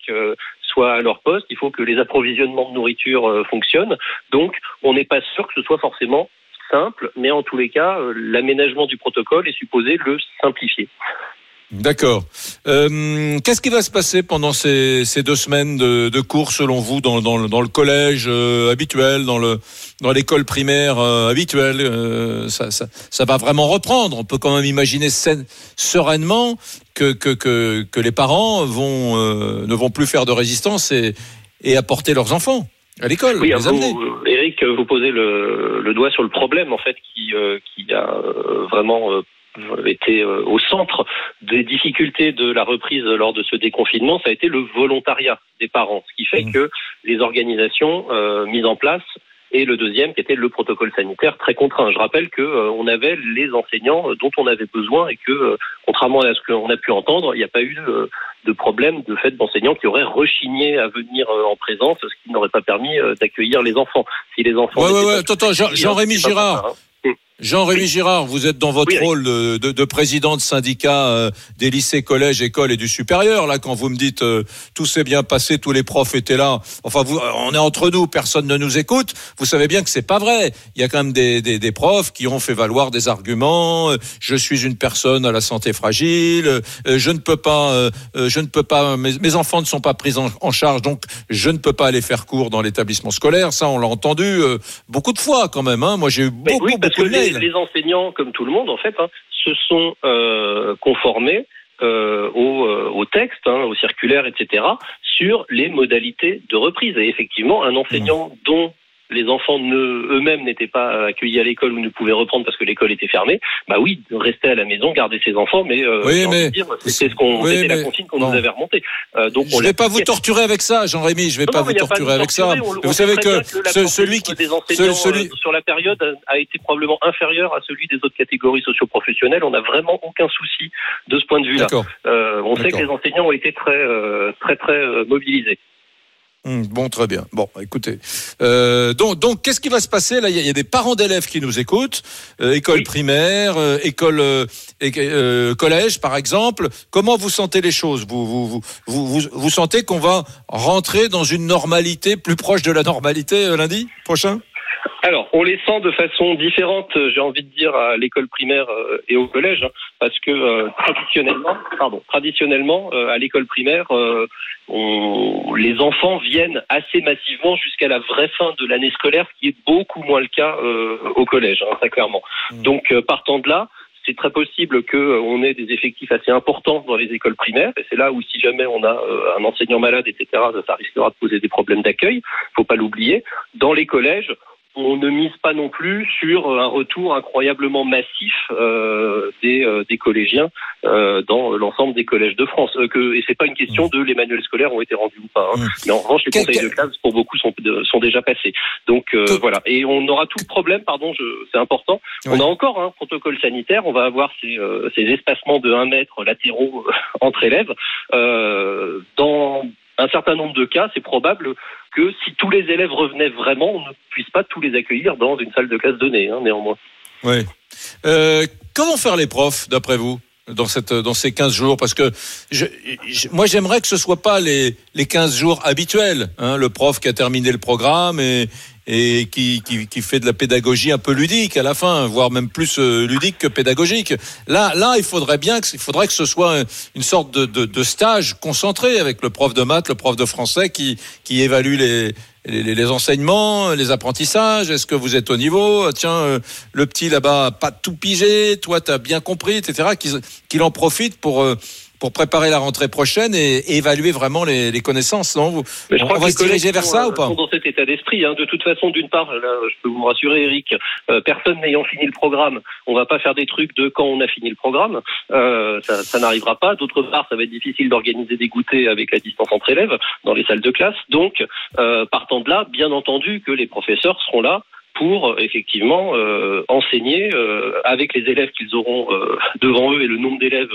soient à leur poste, il faut que les approvisionnements de nourriture euh, fonctionnent. Donc on n'est pas sûr que ce soit forcément simple, mais en tous les cas, euh, l'aménagement du protocole est supposé le simplifier. D'accord. Euh, Qu'est-ce qui va se passer pendant ces, ces deux semaines de, de cours, selon vous, dans, dans, le- dans le collège euh, habituel, dans le dans l'école primaire euh, habituelle euh, ça, ça, ça va vraiment reprendre. On peut quand même imaginer saine- sereinement que, que, que, que les parents vont euh, ne vont plus faire de résistance et, et apporter leurs enfants à l'école, Oui, les vous, amener. euh, Eric, vous posez le, le doigt sur le problème en fait qui, euh, qui a vraiment euh, été euh, au centre des difficultés de la reprise lors de ce déconfinement, ça a été le volontariat des parents, ce qui fait Mmh. que les organisations euh, mises en place et le deuxième qui était le protocole sanitaire très contraint. Je rappelle que euh, on avait les enseignants euh, dont on avait besoin et que euh, contrairement à ce qu'on a pu entendre, il n'y a pas eu de, de problème de fait d'enseignants qui auraient rechigné à venir euh, en présence, ce qui n'aurait pas permis euh, d'accueillir les enfants. Si les enfants Ouais, ouais, ouais. Attends, Jean- accueillis, Jean-Rémy pas Girard. hein. Jean-Rémy Girard, vous êtes dans votre Oui, oui. rôle de, de- de président de syndicat euh, des lycées, collèges, écoles et du supérieur. Là, quand vous me dites euh, tout s'est bien passé, tous les profs étaient là. Enfin, vous, on est entre nous, personne ne nous écoute. Vous savez bien que c'est pas vrai. Il y a quand même des, des, des profs qui ont fait valoir des arguments. euh, Je suis une personne à la santé fragile. euh, Je ne peux pas, euh, euh, je ne peux pas. Mes, mes enfants ne sont pas pris en, en charge, donc je ne peux pas aller faire cours dans l'établissement scolaire. Ça, on l'a entendu euh, beaucoup de fois quand même. Hein. Moi, j'ai eu beaucoup, oui, parce que beaucoup de les, enseignants, comme tout le monde, en fait, hein, se sont euh, conformés euh, au, euh, au texte, hein, aux circulaires, etc., sur les modalités de reprise. Et effectivement, un enseignant Mmh. dont les enfants ne- eux-mêmes n'étaient pas accueillis à l'école ou ne pouvaient reprendre parce que l'école était fermée, bah oui, rester à la maison, garder ses enfants, mais, euh, Oui, mais- c'était ce qu'on, Oui, la consigne qu'on nous avait remontée. Euh, donc Je ne vais pas vous torturer avec ça, Jean-Rémy. Je ne vais Non, pas non, vous pas torturer avec ça. torturer. On- on vous savez que ce- celui qui, des enseignants celui, euh, sur la période a, a été probablement inférieur à celui des autres catégories socioprofessionnelles. On n'a vraiment aucun souci de ce point de vue-là. Euh, on sait que les enseignants ont été très, très, très mobilisés. Hum, Bon, très bien. Bon, écoutez. Euh, donc, donc, qu'est-ce qui va se passer là? Il y, a- il y a des parents d'élèves qui nous écoutent, euh, école Oui. primaire, euh, école, euh, euh, collège, par exemple. Comment vous sentez les choses? Vous, vous, vous, vous, vous, vous sentez qu'on va rentrer dans une normalité plus proche de la normalité euh, lundi prochain? Alors, on les sent de façon différente, euh, j'ai envie de dire, à l'école primaire euh, et au collège, hein, parce que euh, traditionnellement, pardon, traditionnellement, euh, à l'école primaire, euh, on- les enfants viennent assez massivement jusqu'à la vraie fin de l'année scolaire, ce qui est beaucoup moins le cas euh, au collège, hein, très clairement. Donc, euh, partant de là, c'est très possible qu'on ait des effectifs assez importants dans les écoles primaires, et c'est là où si jamais on a euh, un enseignant malade, etc., ça risquera de poser des problèmes d'accueil, faut pas l'oublier. Dans les collèges, on ne mise pas non plus sur un retour incroyablement massif euh, des, euh, des collégiens euh, dans l'ensemble des collèges de France. Euh, que, et c'est pas une question de les manuels scolaires ont été rendus ou pas. hein. Mmh. Mais en revanche, les conseils de classe pour beaucoup sont, sont déjà passés. Donc euh, voilà. Et on aura tout le problème, pardon, je- c'est important. Oui. On a encore un protocole sanitaire. On va avoir ces, euh, ces espacements de 1 mètre latéraux euh, entre élèves. Euh, dans un certain nombre de cas, c'est probable que si tous les élèves revenaient vraiment, on ne puisse pas tous les accueillir dans une salle de classe donnée, hein, néanmoins. Oui. Euh, comment faire les profs, d'après vous? Dans, cette, dans ces 15 jours Parce que je, je- moi, j'aimerais que ce soit pas les, les 15 jours habituels. Hein, le prof qui a terminé le programme et, et qui, qui, qui fait de la pédagogie un peu ludique à la fin, voire même plus euh, ludique que pédagogique. Là, là, il faudrait bien que, il faudrait que ce soit une sorte de, de, de stage concentré avec le prof de maths, le prof de français qui, qui évalue les, les, les enseignements, les apprentissages. Est-ce que vous êtes au niveau Tiens, euh, le petit là-bas pas tout pigé, toi t'as bien compris, etc. Qu'il qu'il en profite pour euh, pour préparer la rentrée prochaine et, et évaluer vraiment les, les connaissances. Non vous, Mais je on, crois que va les se diriger vers ça sont, ou pas sont dans cet état d'esprit. hein. De toute façon, d'une part, là, je peux vous rassurer, Eric, euh, personne n'ayant fini le programme, on va pas faire des trucs de quand on a fini le programme. Euh, ça, ça n'arrivera pas. D'autre part, ça va être difficile d'organiser des goûters avec la distance entre élèves dans les salles de classe. Donc, euh, partant de là, bien entendu que les professeurs seront là pour euh, effectivement euh, enseigner euh, avec les élèves qu'ils auront euh, devant eux et le nombre d'élèves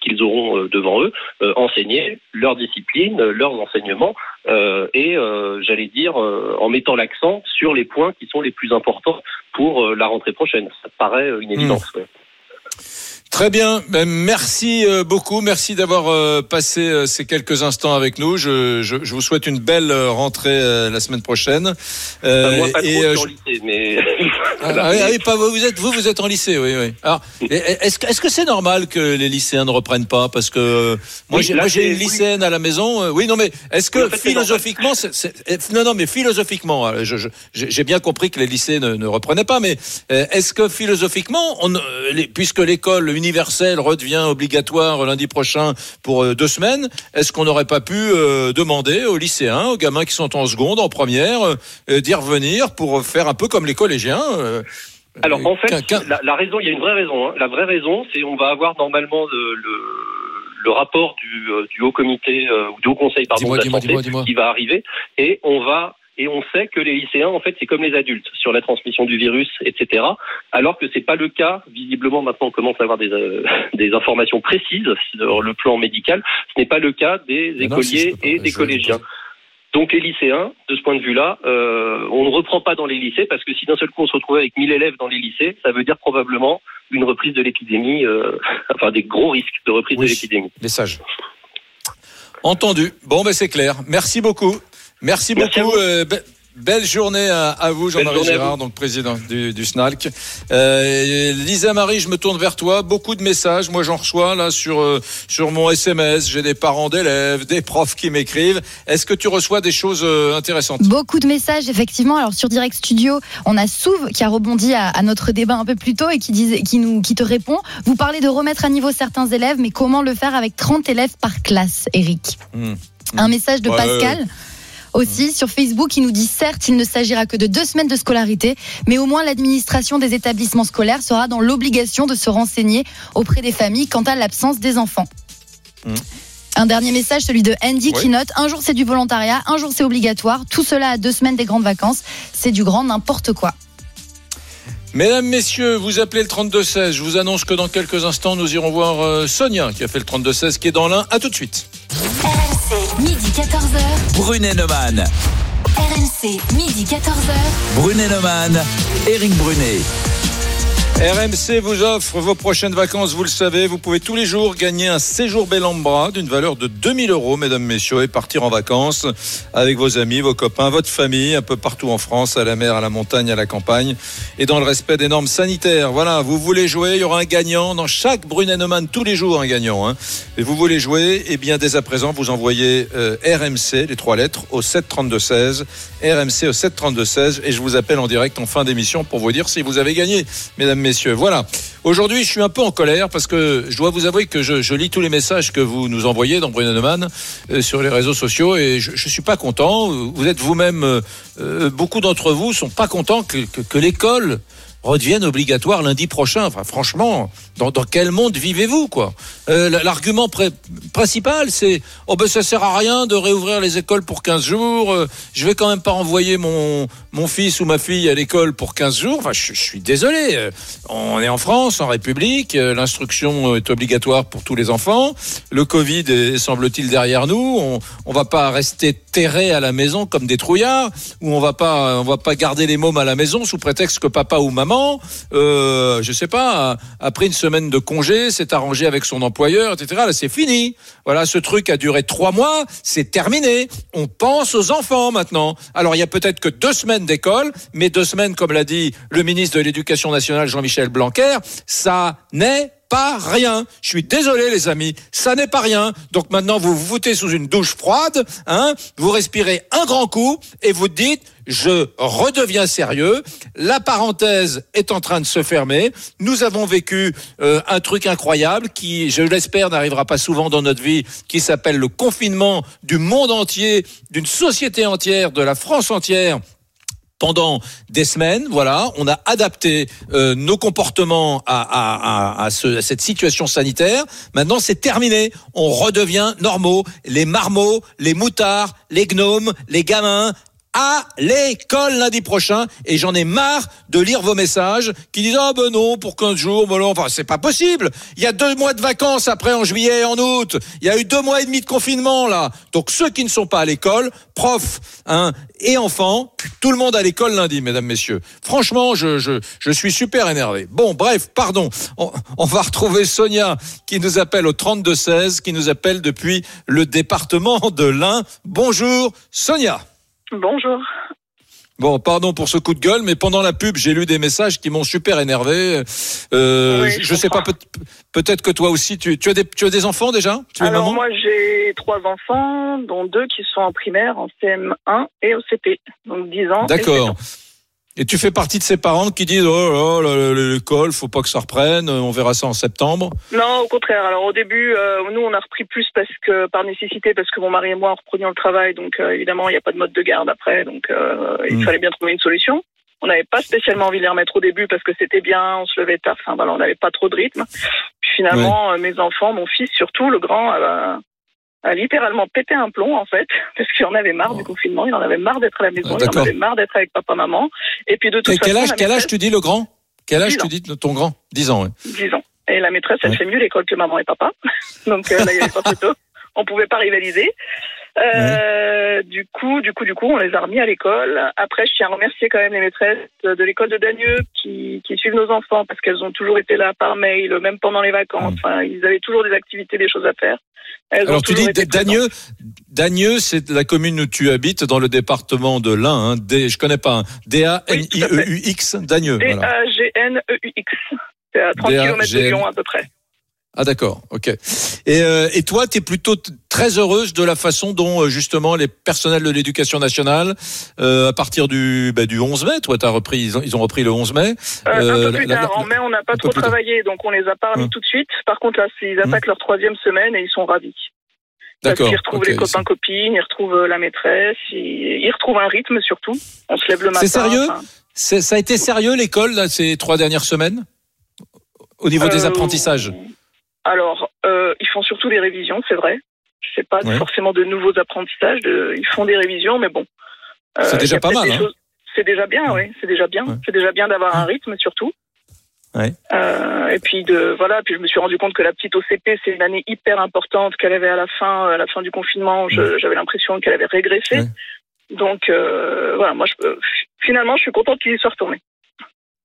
qu'ils auront euh, devant eux, euh, enseigner leur discipline, leurs enseignements euh, et euh, j'allais dire euh, en mettant l'accent sur les points qui sont les plus importants pour euh, la rentrée prochaine. Ça paraît une évidence. ouais. Très bien, Ben, merci euh, beaucoup, merci d'avoir euh, passé euh, ces quelques instants avec nous. Je, je, je vous souhaite une belle rentrée la semaine prochaine. Euh, Enfin, moi, pas trop, et, je suis en lycée, mais Ah, ah oui, oui, pas vous, êtes vous, vous êtes en lycée, oui, oui. Alors, est-ce que est-ce que c'est normal que les lycéens ne reprennent pas? Parce que moi, Oui, j'ai une oui. lycéenne à la maison. oui, non, mais est-ce que Oui, en fait, c'est philosophiquement, c'est- c'est- non, non, mais philosophiquement, je- je- j'ai bien compris que les lycées ne, ne reprenaient pas, mais est-ce que philosophiquement, on, puisque l'école universelle redevient obligatoire lundi prochain pour euh, deux semaines, est-ce qu'on n'aurait pas pu euh, demander aux lycéens, aux gamins qui sont en seconde, en première, euh, d'y revenir pour faire un peu comme les collégiens Alors en fait, la, la raison, il y a une vraie raison. hein. La vraie raison, c'est on va avoir normalement le, le, le rapport du, du haut comité ou du haut conseil pardon de la santé qui va arriver et on va et on sait que les lycéens, en fait, c'est comme les adultes sur la transmission du virus, etc. Alors que c'est pas le cas. Visiblement, maintenant, on commence à avoir des, euh, des informations précises sur le plan médical. Ce n'est pas le cas des Mais non, si, je écoliers et des collégiens. Donc les lycéens, de ce point de vue-là, euh, on ne reprend pas dans les lycées parce que si d'un seul coup on se retrouve avec 1000 élèves dans les lycées, ça veut dire probablement une reprise de l'épidémie, euh, enfin des gros risques de reprise Oui. de l'épidémie. Message. Entendu. Bon, ben c'est clair. Merci beaucoup. Merci, beaucoup. euh, be- belle journée à, à vous, Jean-Marie vous. donc président du, du SNALC. Euh, Lisa Marie, je me tourne vers toi. Beaucoup de messages. Moi, j'en reçois là sur euh, sur mon SMS. J'ai des parents d'élèves, des profs qui m'écrivent. Est-ce que tu reçois des choses euh, intéressantes? Beaucoup de messages, effectivement. Alors sur Direct Studio, on a Souve qui a rebondi à, à notre débat un peu plus tôt et qui, disait, qui, nous, qui te répond. Vous parlez de remettre à niveau certains élèves, mais comment le faire avec 30 élèves par classe, Eric? Hmm. Un message de Ouais, Pascal. Aussi sur Facebook, qui nous dit certes, il ne s'agira que de deux semaines de scolarité, mais au moins l'administration des établissements scolaires sera dans l'obligation de se renseigner auprès des familles quant à l'absence des enfants. Mm. Un dernier message, celui de Andy qui note un jour c'est du volontariat, un jour c'est obligatoire, tout cela à deux semaines des grandes vacances, c'est du grand n'importe quoi. Mesdames, messieurs, vous appelez le 3216. Je vous annonce que dans quelques instants, nous irons voir euh, Sonia qui a fait le 3216 qui est dans l'un. À tout de suite. Midi 14h. Brunet Neumann. RMC, midi 14h. Brunet Neumann. Eric Brunet. RMC vous offre vos prochaines vacances, vous le savez. Vous pouvez tous les jours gagner un séjour Bellambra d'une valeur de 2000 euros, mesdames, messieurs, et partir en vacances avec vos amis, vos copains, votre famille, un peu partout en France, à la mer, à la montagne, à la campagne, et dans le respect des normes sanitaires. Voilà, vous voulez jouer, il y aura un gagnant dans chaque Brunet-Neumann, tous les jours un gagnant. Hein. Et vous voulez jouer, eh bien, dès à présent, vous envoyez euh, RMC, les trois lettres, au 732-16, RMC au 732-16, et je vous appelle en direct en fin d'émission pour vous dire si vous avez gagné, mesdames, messieurs. Voilà. Aujourd'hui, je suis un peu en colère parce que je dois vous avouer que je, lis tous les messages que vous nous envoyez dans Bruno Neumann euh, sur les réseaux sociaux et je, je suis pas content. Vous êtes vous-même, euh, euh, beaucoup d'entre vous sont pas contents que l'école redevienne obligatoire lundi prochain. Enfin, franchement, dans, quel monde vivez-vous, quoi? Euh, L'argument principal, c'est oh ben ça sert à rien de réouvrir les écoles pour 15 jours. euh, je vais quand même pas envoyer mon mon fils ou ma fille à l'école pour 15 jours. Enfin, je, suis désolé. euh, On est en France, en République. euh, L'instruction est obligatoire pour tous les enfants. Le Covid est, semble-t-il, derrière nous. On, on va pas rester terrés à la maison comme des trouillards, ou on va pas, on va pas garder les mômes à la maison sous prétexte que papa ou maman, euh, je sais pas, a, a pris une semaine de congé, s'est arrangé avec son employeur, etc. Là, c'est fini. Voilà, ce truc a duré trois mois, c'est terminé. On pense aux enfants maintenant. Alors, il y a peut-être que deux semaines d'école, mais deux semaines, comme l'a dit le ministre de l'Éducation nationale Jean-Michel Blanquer, ça n'est pas rien. Je suis désolé, les amis, ça n'est pas rien. Donc maintenant, vous vous foutez sous une douche froide, hein, vous respirez un grand coup et vous dites, je redeviens sérieux. La parenthèse est en train de se fermer. Nous avons vécu euh, un truc incroyable qui, je l'espère, n'arrivera pas souvent dans notre vie, qui s'appelle le confinement du monde entier, d'une société entière, de la France entière pendant des semaines, voilà, on a adapté euh, nos comportements à, à, à, à, ce- à cette situation sanitaire. Maintenant, c'est terminé. On redevient normaux. Les marmots, les moutards, les gnomes, les gamins à l'école lundi prochain. Et j'en ai marre de lire vos messages qui disent ah ben non pour 15 jours ben non enfin c'est pas possible. Il y a deux mois de vacances après en juillet et en août. Il y a eu deux mois et demi de confinement là. Donc ceux qui ne sont pas à l'école profs hein, et enfants tout le monde à l'école lundi mesdames messieurs. Franchement je, je, je suis super énervé. Bon bref pardon. On, on va retrouver Sonia qui nous appelle au 32 16 qui nous appelle depuis le département de l'Ain. Bonjour Sonia Bonjour. Bon, pardon pour ce coup de gueule, mais pendant la pub, j'ai lu des messages qui m'ont super énervé. Euh, Oui, je, je sais pas, peut- peut-être que toi aussi, tu, tu, as des, tu as des enfants déjà? Tu es Alors maman? moi j'ai trois enfants, dont deux qui sont en primaire, en CM1 et au CP, donc 10 ans. D'accord. 7 ans. Et tu fais partie de ces parents qui disent oh là là, l'école, faut pas que ça reprenne, on verra ça en septembre. Non, au contraire. Alors au début, euh, nous on a repris plus parce que par nécessité, parce que mon mari et moi reprenions le travail, donc euh, évidemment il n'y a pas de mode de garde après, donc euh, il Mm. fallait bien trouver une solution. On n'avait pas spécialement envie de les remettre au début parce que c'était bien, on se levait tard, enfin voilà, on n'avait pas trop de rythme. Puis finalement, mes enfants, mon fils surtout, le grand, a, littéralement pété un plomb en fait, parce qu'il en avait marre du confinement, il en avait marre d'être à la maison, Ah, il en avait marre d'être avec papa, maman. Et puis de toute Et quel façon, âge, la quel âge tu dis le grand? Quel âge 10 tu dis ton grand? 10 ans, ouais. 10 ans. Et la maîtresse, elle Ouais. fait mieux l'école que maman et papa. Donc euh, là, il n'y avait pas photo. On pouvait pas rivaliser. Euh, Du coup, du coup, du coup, on les a remis à l'école. Après, je tiens à remercier quand même les maîtresses de l'école de Dagneux qui, qui suivent nos enfants parce qu'elles ont toujours été là par mail, même pendant les vacances. Enfin, ils avaient toujours des activités, des choses à faire. Elles Alors tu dis. Dagneux, Dagneux, c'est la commune où tu habites dans le département de l'Ain. Hein, D, je connais pas. hein. D-A-N-I-E-U-X, Dagneux. Voilà. D-A-G-N-E-U-X. E C'est à 30 km de. Lyon à peu près. Ah d'accord, ok. Et, euh, et toi, tu es plutôt très heureuse de la façon dont euh, justement les personnels de l'éducation nationale, euh, à partir du, bah, du 11 mai, toi, as repris, ils ont, ils ont repris le 11 mai. Euh, un peu plus la- la- tard. En mai, on n'a pas trop travaillé, donc on les a pas remis Hum. tout de suite. Par contre, là, ils attaquent leur troisième semaine et ils sont ravis. D'accord. qu'ils retrouvent les copains copines, ils retrouvent la maîtresse, ils, ils retrouvent un rythme surtout. On se lève le matin. C'est sérieux enfin, Ça a été sérieux l'école ces trois dernières semaines? Au niveau des apprentissages? Alors, euh, ils font surtout des révisions, c'est vrai. Sais pas Ouais. forcément de nouveaux apprentissages. de- ils font des révisions, mais bon. Euh, C'est déjà pas mal, hein. choses- C'est déjà bien, oui. C'est déjà bien. Ouais. C'est déjà bien d'avoir un rythme surtout. Ouais. Euh, et puis de voilà, puis je me suis rendu compte que la petite OCP c'est une année hyper importante qu'elle avait à la fin, à la fin du confinement. J'avais l'impression qu'elle avait régressé. Donc euh, voilà, moi je, finalement je suis contente qu'il y soit retourné.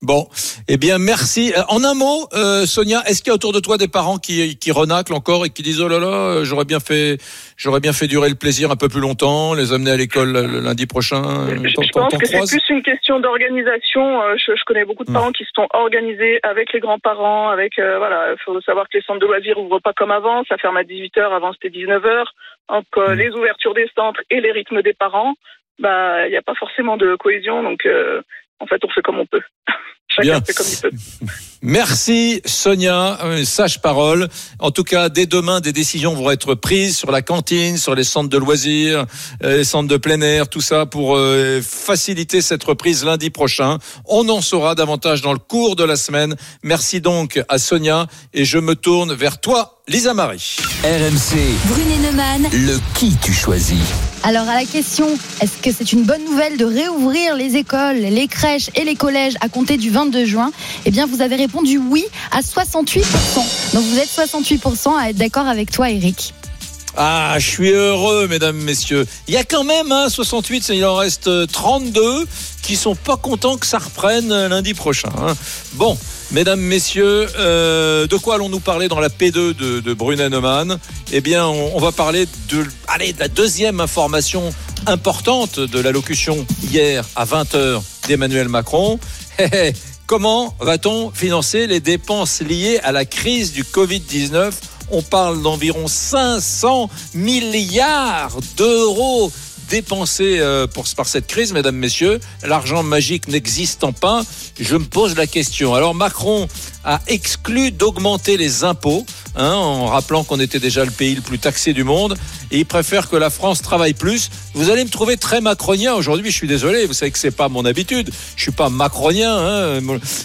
Bon, eh bien merci. Euh, En un mot, euh, Sonia, est-ce qu'il y a autour de toi des parents qui, qui renaclent encore et qui disent oh là là, euh, j'aurais bien fait, j'aurais bien fait durer le plaisir un peu plus longtemps, les amener à l'école euh, le lundi prochain. Je, T'en- je pense que c'est plus une question d'organisation. Euh, Je, je connais beaucoup de Hmm. parents qui se sont organisés avec les grands-parents, avec euh, voilà. Il faut savoir que les centres de loisirs ouvrent pas comme avant, ça ferme à 18 h Avant c'était 19 h Entre euh, Hmm. les ouvertures des centres et les rythmes des parents, bah il n'y a pas forcément de cohésion. Donc euh, en fait, on fait comme on peut. Chacun Bien. fait comme il peut. Merci Sonia, euh, sage parole. En tout cas, dès demain, des décisions vont être prises sur la cantine, sur les centres de loisirs, euh, les centres de plein air, tout ça pour euh, faciliter cette reprise lundi prochain. On en saura davantage dans le cours de la semaine. Merci donc à Sonia et je me tourne vers toi, Lisa Marie. RMC, Brunet Neumann, le qui tu choisis Alors à la question, est-ce que c'est une bonne nouvelle de réouvrir les écoles, les crèches et les collèges à compter du 22 juin? Eh bien, vous avez répondu oui à 68%. Donc vous êtes 68% à être d'accord avec toi, Eric. Ah, je suis heureux, mesdames, messieurs. Il y a quand même hein, 68, il en reste euh, 32 qui sont pas contents que ça reprenne euh, lundi prochain. hein. Bon, mesdames, messieurs, euh, de quoi allons-nous parler dans la P2 de, de Brunet-Neumann Eh bien, on, va parler de, de la deuxième information importante de l'allocution hier à 20h d'Emmanuel Macron. Hé, hé, Comment va-t-on financer les dépenses liées à la crise du Covid-19 On parle d'environ 500 milliards d'euros dépensés euh, pour, par cette crise, mesdames, messieurs. L'argent magique n'existant pas, je me pose la question. Alors Macron a exclu d'augmenter les impôts, hein, en rappelant qu'on était déjà le pays le plus taxé du monde, et il préfère que la France travaille plus. Vous allez me trouver très macronien aujourd'hui, je suis désolé, vous savez que c'est pas mon habitude, je suis pas macronien, hein,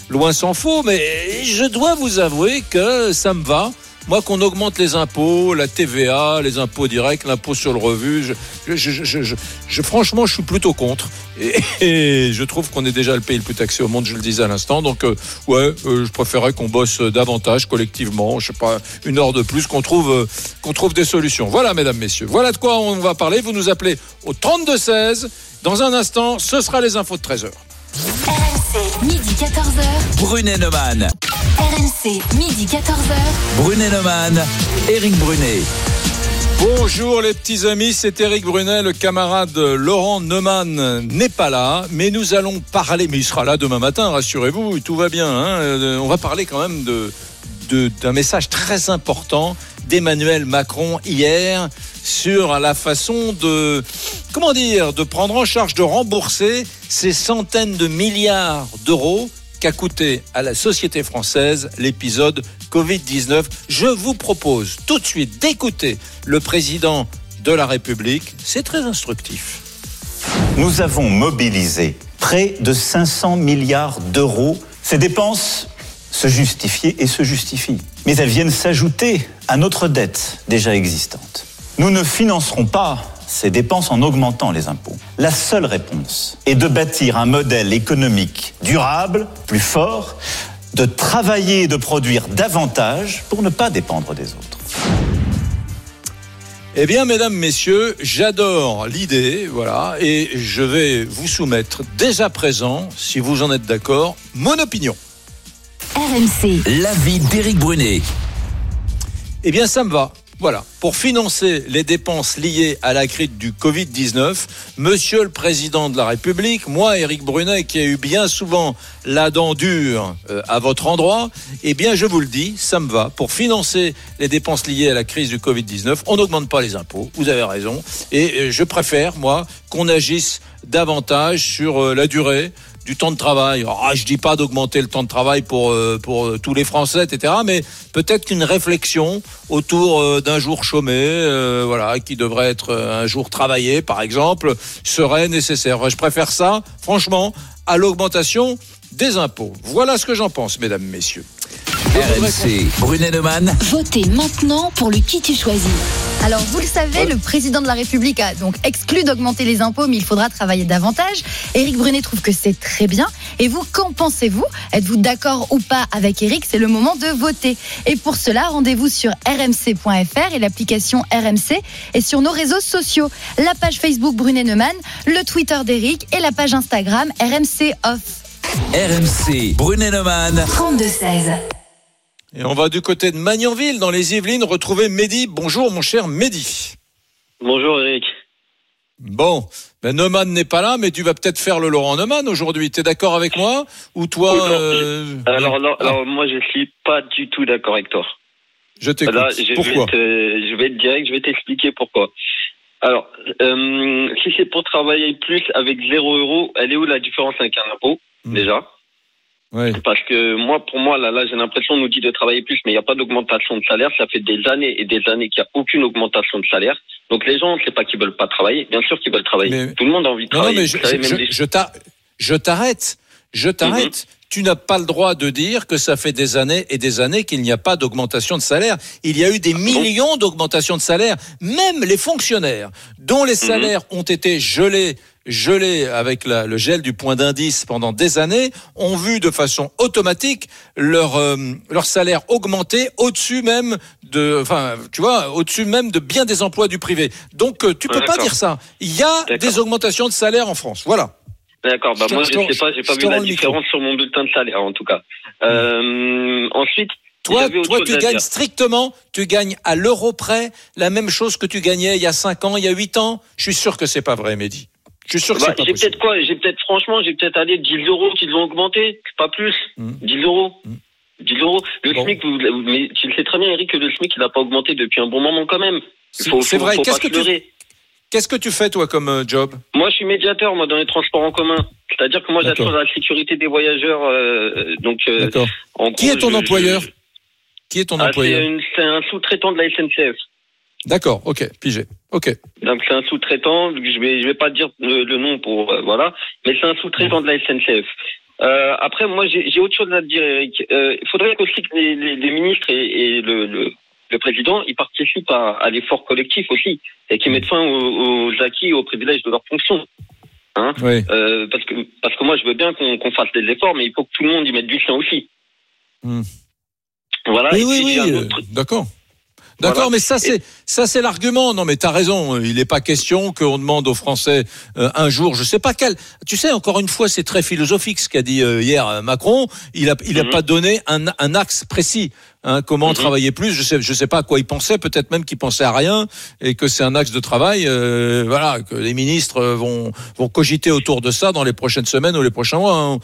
loin s'en faut, mais je dois vous avouer que ça me va. Moi, qu'on augmente les impôts, la TVA, les impôts directs, l'impôt sur le revenu, je, franchement, je suis plutôt contre. Et, je trouve qu'on est déjà le pays le plus taxé au monde, je le disais à l'instant. Donc, euh, ouais, euh, je préférerais qu'on bosse davantage collectivement, je sais pas, une heure de plus, qu'on trouve, euh, qu'on trouve des solutions. Voilà, mesdames, messieurs. Voilà de quoi on va parler. Vous nous appelez au 32-16. Dans un instant, ce sera les infos de 13h. RMC, midi 14h. Brunet-Neumann, RMC, midi 14h. Brunet-Neumann, Éric Brunet. Bonjour les petits amis, c'est Eric Brunet, le camarade Laurent Neumann n'est pas là, mais nous allons parler, mais il sera là demain matin, rassurez-vous, tout va bien. hein. Euh, On va parler quand même de de- d'un message très important d'Emmanuel Macron hier sur la façon de comment dire de prendre en charge de rembourser ces centaines de milliards d'euros qu'a coûté à la société française l'épisode Covid-19. Je vous propose tout de suite d'écouter le président de la République. C'est très instructif. Nous avons mobilisé près de 500 milliards d'euros. Ces dépenses se justifiaient et se justifient. Mais elles viennent s'ajouter à notre dette déjà existante. Nous ne financerons pas ces dépenses en augmentant les impôts. La seule réponse est de bâtir un modèle économique durable, plus fort, de travailler et de produire davantage pour ne pas dépendre des autres. Eh bien, mesdames, messieurs, j'adore l'idée, voilà, et je vais vous soumettre dès à présent, si vous en êtes d'accord, mon opinion. RMC. L'avis d'Éric Brunet. Eh bien, ça me va. Voilà, pour financer les dépenses liées à la crise du Covid-19, Monsieur le Président de la République, moi, Éric Brunet, qui ai eu bien souvent la dent dure euh, à votre endroit, eh bien, je vous le dis, ça me va. Pour financer les dépenses liées à la crise du Covid-19, on n'augmente pas les impôts, vous avez raison, et euh, je préfère, moi, qu'on agisse davantage sur euh, la durée du temps de travail. Ah, je dis pas d'augmenter le temps de travail pour euh, pour euh, tous les Français, etc. Mais peut-être qu'une réflexion autour euh, d'un jour chômé, voilà, qui devrait être un jour travaillé, par exemple, serait nécessaire. Je préfère ça, franchement, à l'augmentation des impôts. Voilà ce que j'en pense, mesdames, messieurs. RMC, Brunet-Neumann. Votez maintenant pour le qui tu choisis. Alors, vous le savez, le président de la République a donc exclu d'augmenter les impôts, mais il faudra travailler davantage. Éric Brunet trouve que c'est très bien. Et vous, qu'en pensez-vous? Êtes-vous d'accord ou pas avec Éric? C'est le moment de voter. Et pour cela, rendez-vous sur rmc.fr et l'application RMC et sur nos réseaux sociaux. La page Facebook Brunet Neumann, le Twitter d'Éric et la page Instagram RMC Off. RMC, Brunet-Neumann. 32-16. Et on va du côté de Magnanville, dans les Yvelines, retrouver Mehdi. Bonjour, mon cher Mehdi. Bonjour Eric. Bon, ben Neumann n'est pas là, mais tu vas peut-être faire le Laurent Neumann aujourd'hui. T'es d'accord avec moi? Ou toi euh, Alors, alors, Ah, alors, moi je suis pas du tout d'accord avec toi. Je t'écoute. Pourquoi vais, te, je vais être direct, je vais t'expliquer pourquoi. Alors, euh, si c'est pour travailler plus avec 0 euros, elle est où la différence avec un impôt Hmm. déjà? Ouais. Parce que moi, pour moi, là, là j'ai l'impression, on nous dit de travailler plus, mais il n'y a pas d'augmentation de salaire. Ça fait des années et des années qu'il n'y a aucune augmentation de salaire. Donc les gens, c'est pas qu'ils veulent pas travailler. Bien sûr qu'ils veulent travailler. Mais- Tout le monde a envie de Non, non, travailler. mais je, je- t'arrête. Je t'arrête. Mhm. Tu n'as pas le droit de dire que ça fait des années et des années qu'il n'y a pas d'augmentation de salaire. Il y a eu des Ah millions d'augmentations de salaire. Même les fonctionnaires dont les Mhm. salaires ont été gelés gelés avec la- le gel du point d'indice pendant des années, ont vu de façon automatique leur euh, leur salaire augmenter au-dessus même de, enfin, tu vois, au-dessus même de bien des emplois du privé. Donc, euh, tu peux pas dire ça. Il y a des augmentations de salaire en France. Voilà. D'accord, bah Je moi je sais pas, j'ai pas vu la micro. différence sur mon bulletin de salaire en tout cas. Euh, ensuite, Toi, toi, tu gagnes strictement, tu gagnes à l'euro près la même chose que tu gagnais il y a 5 ans, il y a 8 ans. Je suis sûr que c'est pas vrai, Mehdi. Je suis sûr que Bah, c'est pas j'ai peut-être quoi J'ai peut-être franchement, j'ai peut-être allé 10 euros qu'ils ont augmenté, pas plus. Mm. 10 euros. Mm. 10 euros. Le Bon. SMIC, vous, mais tu le sais très bien, Eric, que le SMIC il n'a pas augmenté depuis un bon moment quand même. C'est vrai. Qu'est-ce que tu qu'est-ce que tu fais toi comme euh, job? Moi, je suis médiateur, moi, dans les transports en commun. C'est-à-dire que moi, j'assure la sécurité des voyageurs. euh, donc, euh, en Qui gros, est ton je- employeur? Je- Qui est ton Ah, employeur? c'est un sous-traitant de la SNCF. D'accord. Ok. Pigé. Ok. Donc c'est un sous-traitant, je vais je vais pas dire le, le nom pour euh, voilà, mais c'est un sous-traitant de la SNCF. Euh, après moi j'ai autre chose à te dire Eric. Euh, Il faudrait aussi que les, les, les ministres et, et le, le, le président ils participent à, à l'effort collectif aussi et qu'ils mettent fin aux, aux acquis et aux privilèges de leur fonction. Hein Oui. parce que parce que moi je veux bien qu'on fasse des efforts, mais il faut que tout le monde y mette du sien aussi. Hmm. Voilà. oui, et oui, oui. autre. D'accord. D'accord, Voilà. mais ça c'est ça c'est l'argument. Non, mais t'as raison. Il n'est pas question qu'on demande aux Français euh, un jour, je sais pas quel. Tu sais, encore une fois, c'est très philosophique ce qu'a dit euh, hier euh, Macron. Il a il a Mhm. pas donné un, un axe précis. Hein, comment Mhm. travailler plus Je sais je sais pas à quoi il pensait. Peut-être même qu'il pensait à rien et que c'est un axe de travail. euh, voilà, que les ministres euh, vont vont cogiter autour de ça dans les prochaines semaines ou les prochains mois. hein.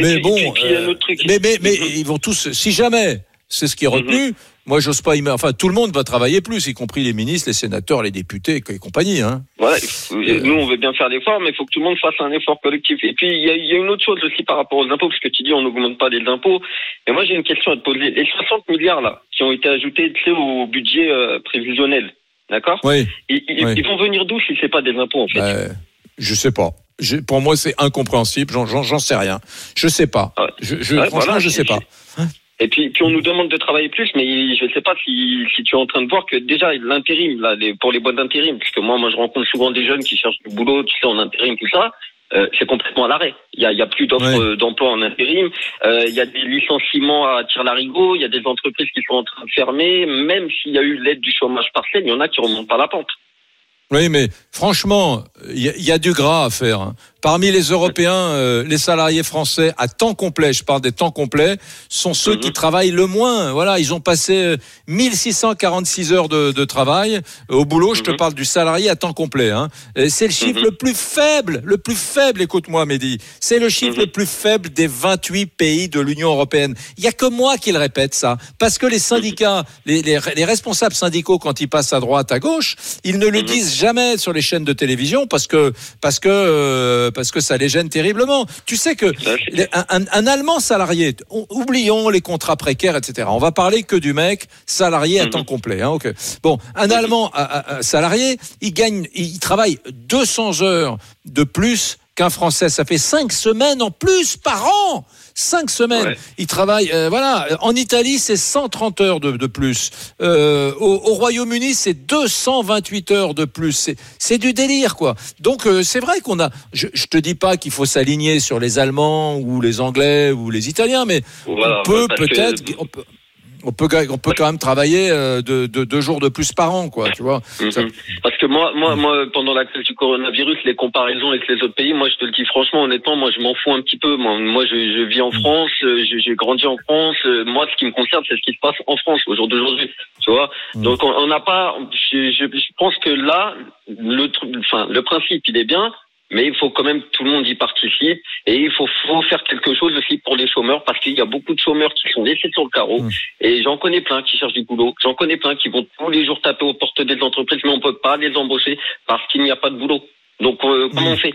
Mais puis- bon, puis- puis euh, mais mais mais Mhm. ils vont tous. Si jamais c'est ce qui est retenu. Moi, j'ose pas. Enfin, tout le monde va travailler plus, y compris les ministres, les sénateurs, les députés et compagnie. Hein. Il faut- nous on veut bien faire l'effort, mais il faut que tout le monde fasse un effort collectif. Et puis il y a, il y a une autre chose aussi par rapport aux impôts, parce que tu dis on n'augmente pas les impôts. Et moi j'ai une question à te poser. Les 60 milliards là qui ont été ajoutés tu sais, au budget euh, prévisionnel, d'accord? Oui. ils, ils- Oui. ils vont venir d'où si c'est pas des impôts en fait? Euh, je sais pas. Je- pour moi, c'est incompréhensible. J'en- sais rien. Je sais pas. Ouais. Je, je- Ouais, franchement, voilà, je sais pas. Et puis, puis on nous demande de travailler plus, mais je ne sais pas si, si tu es en train de voir que déjà l'intérim, là, les, pour les boîtes d'intérim, puisque moi, moi, je rencontre souvent des jeunes qui cherchent du boulot, tu sais, en intérim, tout ça. euh, c'est complètement à l'arrêt. Il y a, y a plus d'offres euh, d'emploi en intérim. Euh, il y a des licenciements à tire-larigot. Il y a des entreprises qui sont en train de fermer. Même s'il y a eu l'aide du chômage partiel, il y en a qui remontent pas la pente. Oui, mais franchement, il y, y a du gras à faire. Parmi les Européens, euh, les salariés français à temps complet, je parle des temps complets, sont ceux Mhm. qui travaillent le moins. Voilà, ils ont passé euh, 1646 heures de, de travail au boulot. Je te Mhm. parle du salarié à temps complet. Hein. C'est le chiffre Mhm. le plus faible, le plus faible. Écoute-moi, Mehdi. C'est le chiffre Mhm. le plus faible des 28 pays de l'Union européenne. Il y a que moi qui le répète ça, parce que les syndicats, les, les- les responsables syndicaux, quand ils passent à droite, à gauche, ils ne le Mhm. disent jamais sur les chaînes de télévision parce que parce que euh, parce que ça les gêne terriblement. Tu sais que Ça, c'est- les- un, un- un Allemand salarié, on- oublions les contrats précaires, etc. On va parler que du mec salarié à Mhm. temps complet. Hein. Bon, un Allemand à- à- à salarié, il gagne, il travaille 200 heures de plus qu'un Français. Ça fait 5 semaines en plus par an. 5 semaines. Ouais. Il travaille, euh, voilà. En Italie, c'est 130 heures de, de plus. Euh, au, au Royaume-Uni, c'est 228 heures de plus. C'est, du délire, quoi. Donc, euh, c'est vrai qu'on a. Je, je te dis pas qu'il faut s'aligner sur les Allemands ou les Anglais ou les Italiens, mais Voilà, on peut peut-être. On peut, on quand même travailler euh, de, de- deux jours de plus par an, quoi. Tu vois. Mhm. Ça- Parce que moi, moi, moi, pendant la crise du coronavirus, les comparaisons avec les autres pays, moi, je te le dis franchement, honnêtement, moi, je m'en fous un petit peu. Moi, moi, je, je vis en France, euh, j'ai grandi en France. euh, Moi, ce qui me concerne, c'est ce qui se passe en France au jour d'aujourd'hui. Tu vois. Mm. Donc, on n'a pas. Je, je, je pense que là, le, tru- enfin, le principe, il est bien. Mais il faut quand même que tout le monde y participe et il faut, faut faire quelque chose aussi pour les chômeurs parce qu'il y a beaucoup de chômeurs qui sont laissés sur le carreau Mm. et j'en connais plein qui cherchent du boulot. J'en connais plein qui vont tous les jours taper aux portes des entreprises mais on peut pas les embaucher parce qu'il n'y a pas de boulot. Donc euh, comment Mm. on fait?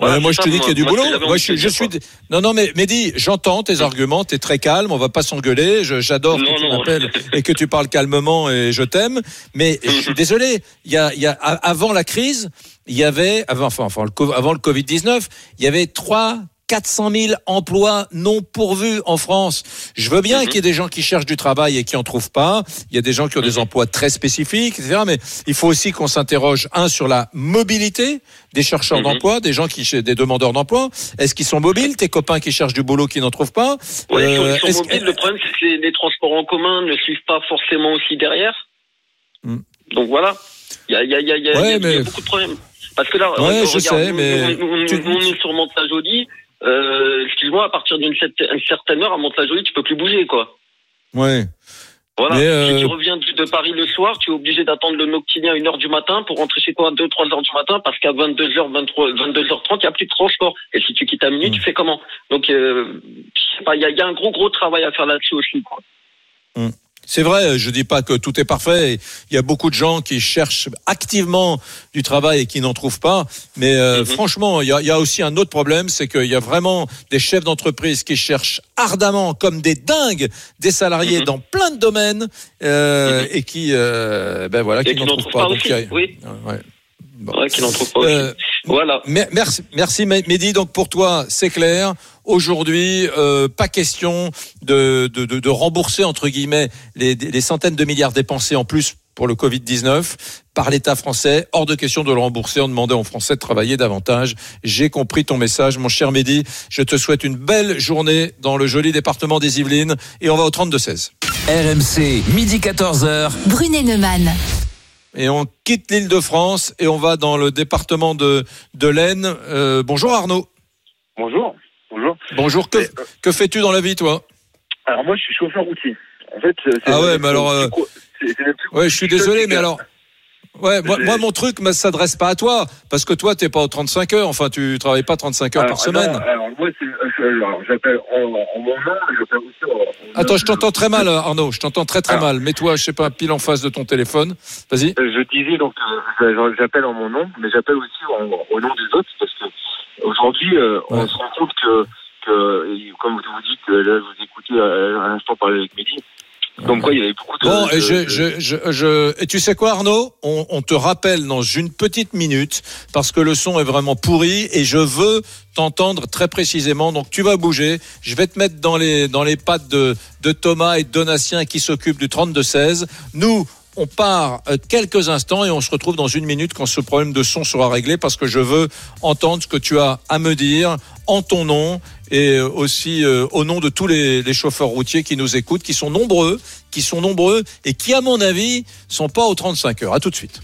Ouais, moi, je te dis qu'il y a du boulot. Moi, je, suis- je suis. Non, non, mais Mehdi, j'entends tes arguments. T'es très calme. On va pas s'engueuler. J'adore que tu m'appelles et que tu parles calmement et je t'aime. Mais je suis désolé. Il y a, il y a- avant la crise, il y avait avant, enfin, enfin, avant le Covid 19, il y avait trois. 400 000 emplois non pourvus en France. Je veux bien Mhm. qu'il y ait des gens qui cherchent du travail et qui en trouvent pas. Il y a des gens qui ont des Mhm. emplois très spécifiques, etc. Mais il faut aussi qu'on s'interroge un sur la mobilité des chercheurs Mhm. d'emploi, des gens qui des demandeurs d'emploi. Est-ce qu'ils sont mobiles Tes copains qui cherchent du boulot qui n'en trouvent pas? Ouais, ils sont- Euh, ils sont est-ce- mobiles. Le problème, c'est que les, les transports en commun ne suivent pas forcément aussi derrière. Mm. Donc voilà, il y a, il y a, il y a, il y a- Ouais, y a mais- beaucoup de problèmes. Parce que là, Ouais, regarde, je sais, mais nous, tu- on est sur Mantes-la-Jolie. Euh, excuse-moi, à partir d'une certaine, heure à Mantes-la-Jolie, tu peux plus bouger, quoi. Ouais. Voilà. Euh, Si tu reviens de, Paris le soir, tu es obligé d'attendre le noctilien à 1h du matin pour rentrer chez toi à 2-3 heures du matin parce qu'à 22h, 23, 22h30, il n'y a plus de transport. Et si tu quittes à minuit, tu fais comment? Donc, euh, il y y a un gros, gros travail à faire là-dessus aussi, quoi. C'est vrai, je dis pas que tout est parfait. Il y a beaucoup de gens qui cherchent activement du travail et qui n'en trouvent pas. Mais euh, Mhm. franchement, il y, a, il y a aussi un autre problème, c'est qu'il y a vraiment des chefs d'entreprise qui cherchent ardemment, comme des dingues, des salariés Mhm. dans plein de domaines euh, Mhm. et qui, euh, ben voilà, Et qui qui n'en trouvent pas. aussi, a- oui. Ouais. Bon. Ouais, qui n'en trouve pas aussi. Euh, Voilà. Mer- Merci, merci Mehdi. Donc pour toi, c'est clair. Aujourd'hui, euh, pas question de, de, de, de rembourser entre guillemets les, les centaines de milliards dépensés en plus pour le Covid 19 par l'État français. Hors de question de le rembourser. On demandait aux Français de travailler davantage. J'ai compris ton message, mon cher Mehdi. Je te souhaite une belle journée dans le joli département des Yvelines et on va au 32 16. RMC, midi 14h. Brunet Neumann. Et on quitte l'île de France et on va dans le département de, de l'Aisne. Euh, bonjour Arnaud. Bonjour. Bonjour. Bonjour. Que, euh, fais-tu dans la vie, toi? Alors moi, je suis chauffeur routier. En fait, c'est- Ah ouais, mais alors, euh, Ouais, je suis désolé, mais euh, alors. Ouais, moi, mon truc ne s'adresse pas à toi, parce que toi, t'es pas aux 35 heures. Enfin, tu travailles pas 35 heures alors, par semaine. non, alors moi, euh, j'appelle en, en mon nom, j'appelle aussi en, en Attends, je t'entends très mal, Arnaud. Je t'entends très très Alors. mal. Mets-toi, je sais pas, pile en face de ton téléphone. Vas-y. Euh, Je disais donc, euh, j'appelle en mon nom, mais j'appelle aussi en- au nom des autres, parce que aujourd'hui, euh, on se rend compte que, que, comme vous dites, là, vous écoutez à l'instant parler avec Mehdi, comme quoi il y avait beaucoup de... Bon, et de- je, de- je, je, je- et tu sais quoi, Arnaud? On, on te rappelle dans une petite minute parce que le son est vraiment pourri et je veux t'entendre très précisément. Donc tu vas bouger. Je vais te mettre dans les dans les pattes de, de Thomas et de Donatien qui s'occupent du 32-16. Nous, On part euh, quelques instants et on se retrouve dans une minute quand ce problème de son sera réglé parce que je veux entendre ce que tu as à me dire en ton nom et euh, aussi euh, au nom de tous les, les chauffeurs routiers qui nous écoutent, qui sont nombreux, qui sont nombreux et qui, à mon avis, sont pas aux 35 heures. À tout de suite.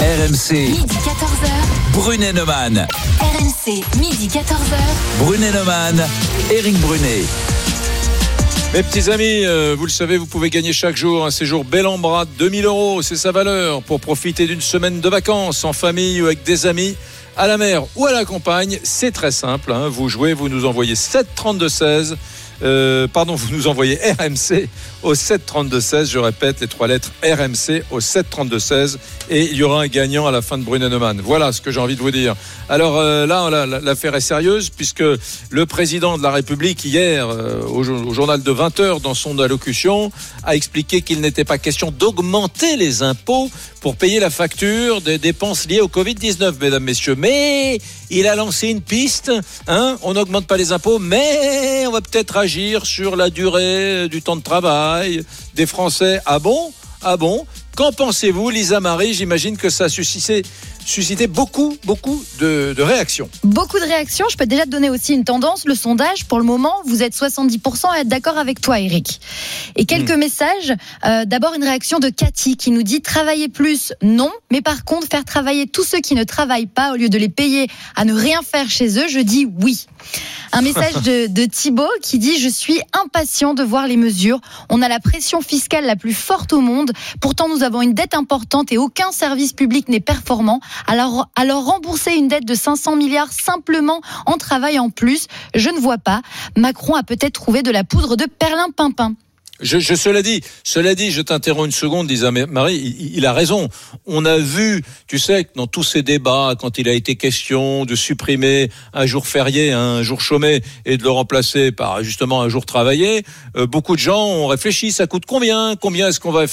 RMC, Midi 14h. Brunet Neumann. RMC, midi 14h. Brunet Neumann, Eric Brunet. Mes petits amis, euh, vous le savez, vous pouvez gagner chaque jour un séjour bel en bras, 2000 euros, c'est sa valeur, pour profiter d'une semaine de vacances en famille ou avec des amis à la mer ou à la campagne. C'est très simple, hein. vous jouez, vous nous envoyez 732-16. Euh, pardon, vous nous envoyez RMC au 732-16. Je répète les trois lettres RMC au 732-16. Et il y aura un gagnant à la fin de Brunet-Neumann. Voilà ce que j'ai envie de vous dire. Alors euh, là, la- la- l'affaire est sérieuse puisque le président de la République, hier, euh, au journal de 20h, dans son allocution, a expliqué qu'il n'était pas question d'augmenter les impôts pour payer la facture des dépenses liées au Covid-19, mesdames, messieurs. Mais il a lancé une piste. Hein, on n'augmente pas les impôts, mais on va peut-être agir sur la durée du temps de travail des Français. Ah bon? Ah bon? Qu'en pensez-vous, Lisa Marie? J'imagine que ça a suscité, suscité beaucoup, beaucoup de, de réactions. Beaucoup de réactions. Je peux déjà te donner aussi une tendance. Le sondage, pour le moment, vous êtes 70% à être d'accord avec toi, Eric. Et quelques messages. Euh, D'abord, une réaction de Cathy qui nous dit travailler plus, non. Mais par contre, faire travailler tous ceux qui ne travaillent pas au lieu de les payer à ne rien faire chez eux, je dis oui. Un message de, de Thibaut qui dit Je suis impatient de voir les mesures. On a la pression fiscale la plus forte au monde. Pourtant, nous avons une dette importante et aucun service public n'est performant. Alors, alors rembourser une dette de 500 milliards simplement en travaillant plus, je ne vois pas. Macron a peut-être trouvé de la poudre de perlimpinpin. Je, je cela dit, cela dit, je t'interromps une seconde, Lisa Marie, il, a raison. On a vu, tu sais, dans tous ces débats, quand il a été question de supprimer un jour férié, un jour chômé, et de le remplacer par justement un jour travaillé, euh, beaucoup de gens ont réfléchi. Ça coûte combien? Combien est-ce qu'on va,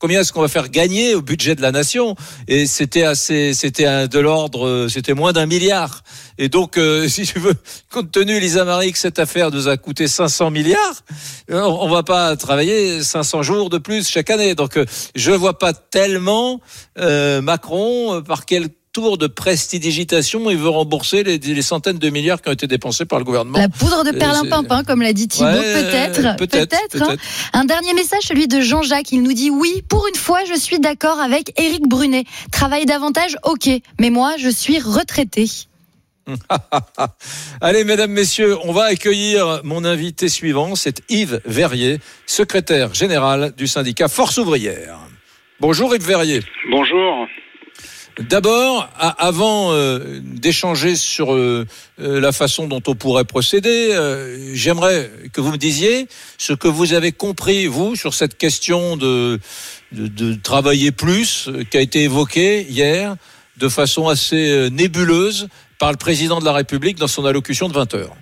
combien est-ce qu'on va faire gagner au budget de la nation? Et c'était assez, c'était de l'ordre, euh, c'était moins d'un milliard. Et donc, euh, si tu veux, compte tenu, Lisa Marie, que cette affaire nous a coûté 500 milliards, euh, on va pas travailler 500 jours de plus chaque année. Donc, euh, je vois pas tellement euh, Macron euh, par quel tour de prestidigitation il veut rembourser les, les centaines de milliards qui ont été dépensés par le gouvernement. La poudre de perlimpinpin, comme l'a dit Thibaut, Ouais, peut-être. peut-être, hein. peut-être. Un dernier message, celui de Jean-Jacques. Il nous dit Oui, pour une fois, je suis d'accord avec Éric Brunet. Travailler davantage, ok. Mais moi, je suis retraité. Allez, mesdames, messieurs, on va accueillir mon invité suivant. C'est Yves Verrier, secrétaire général du syndicat Force ouvrière. Bonjour Yves Verrier. Bonjour. D'abord, avant euh, d'échanger sur euh, euh, la façon dont on pourrait procéder, euh, j'aimerais que vous me disiez ce que vous avez compris, vous, sur cette question de, de, de travailler plus, qui a été évoquée hier de façon assez nébuleuse par le président de la République dans son allocution de 20 heures.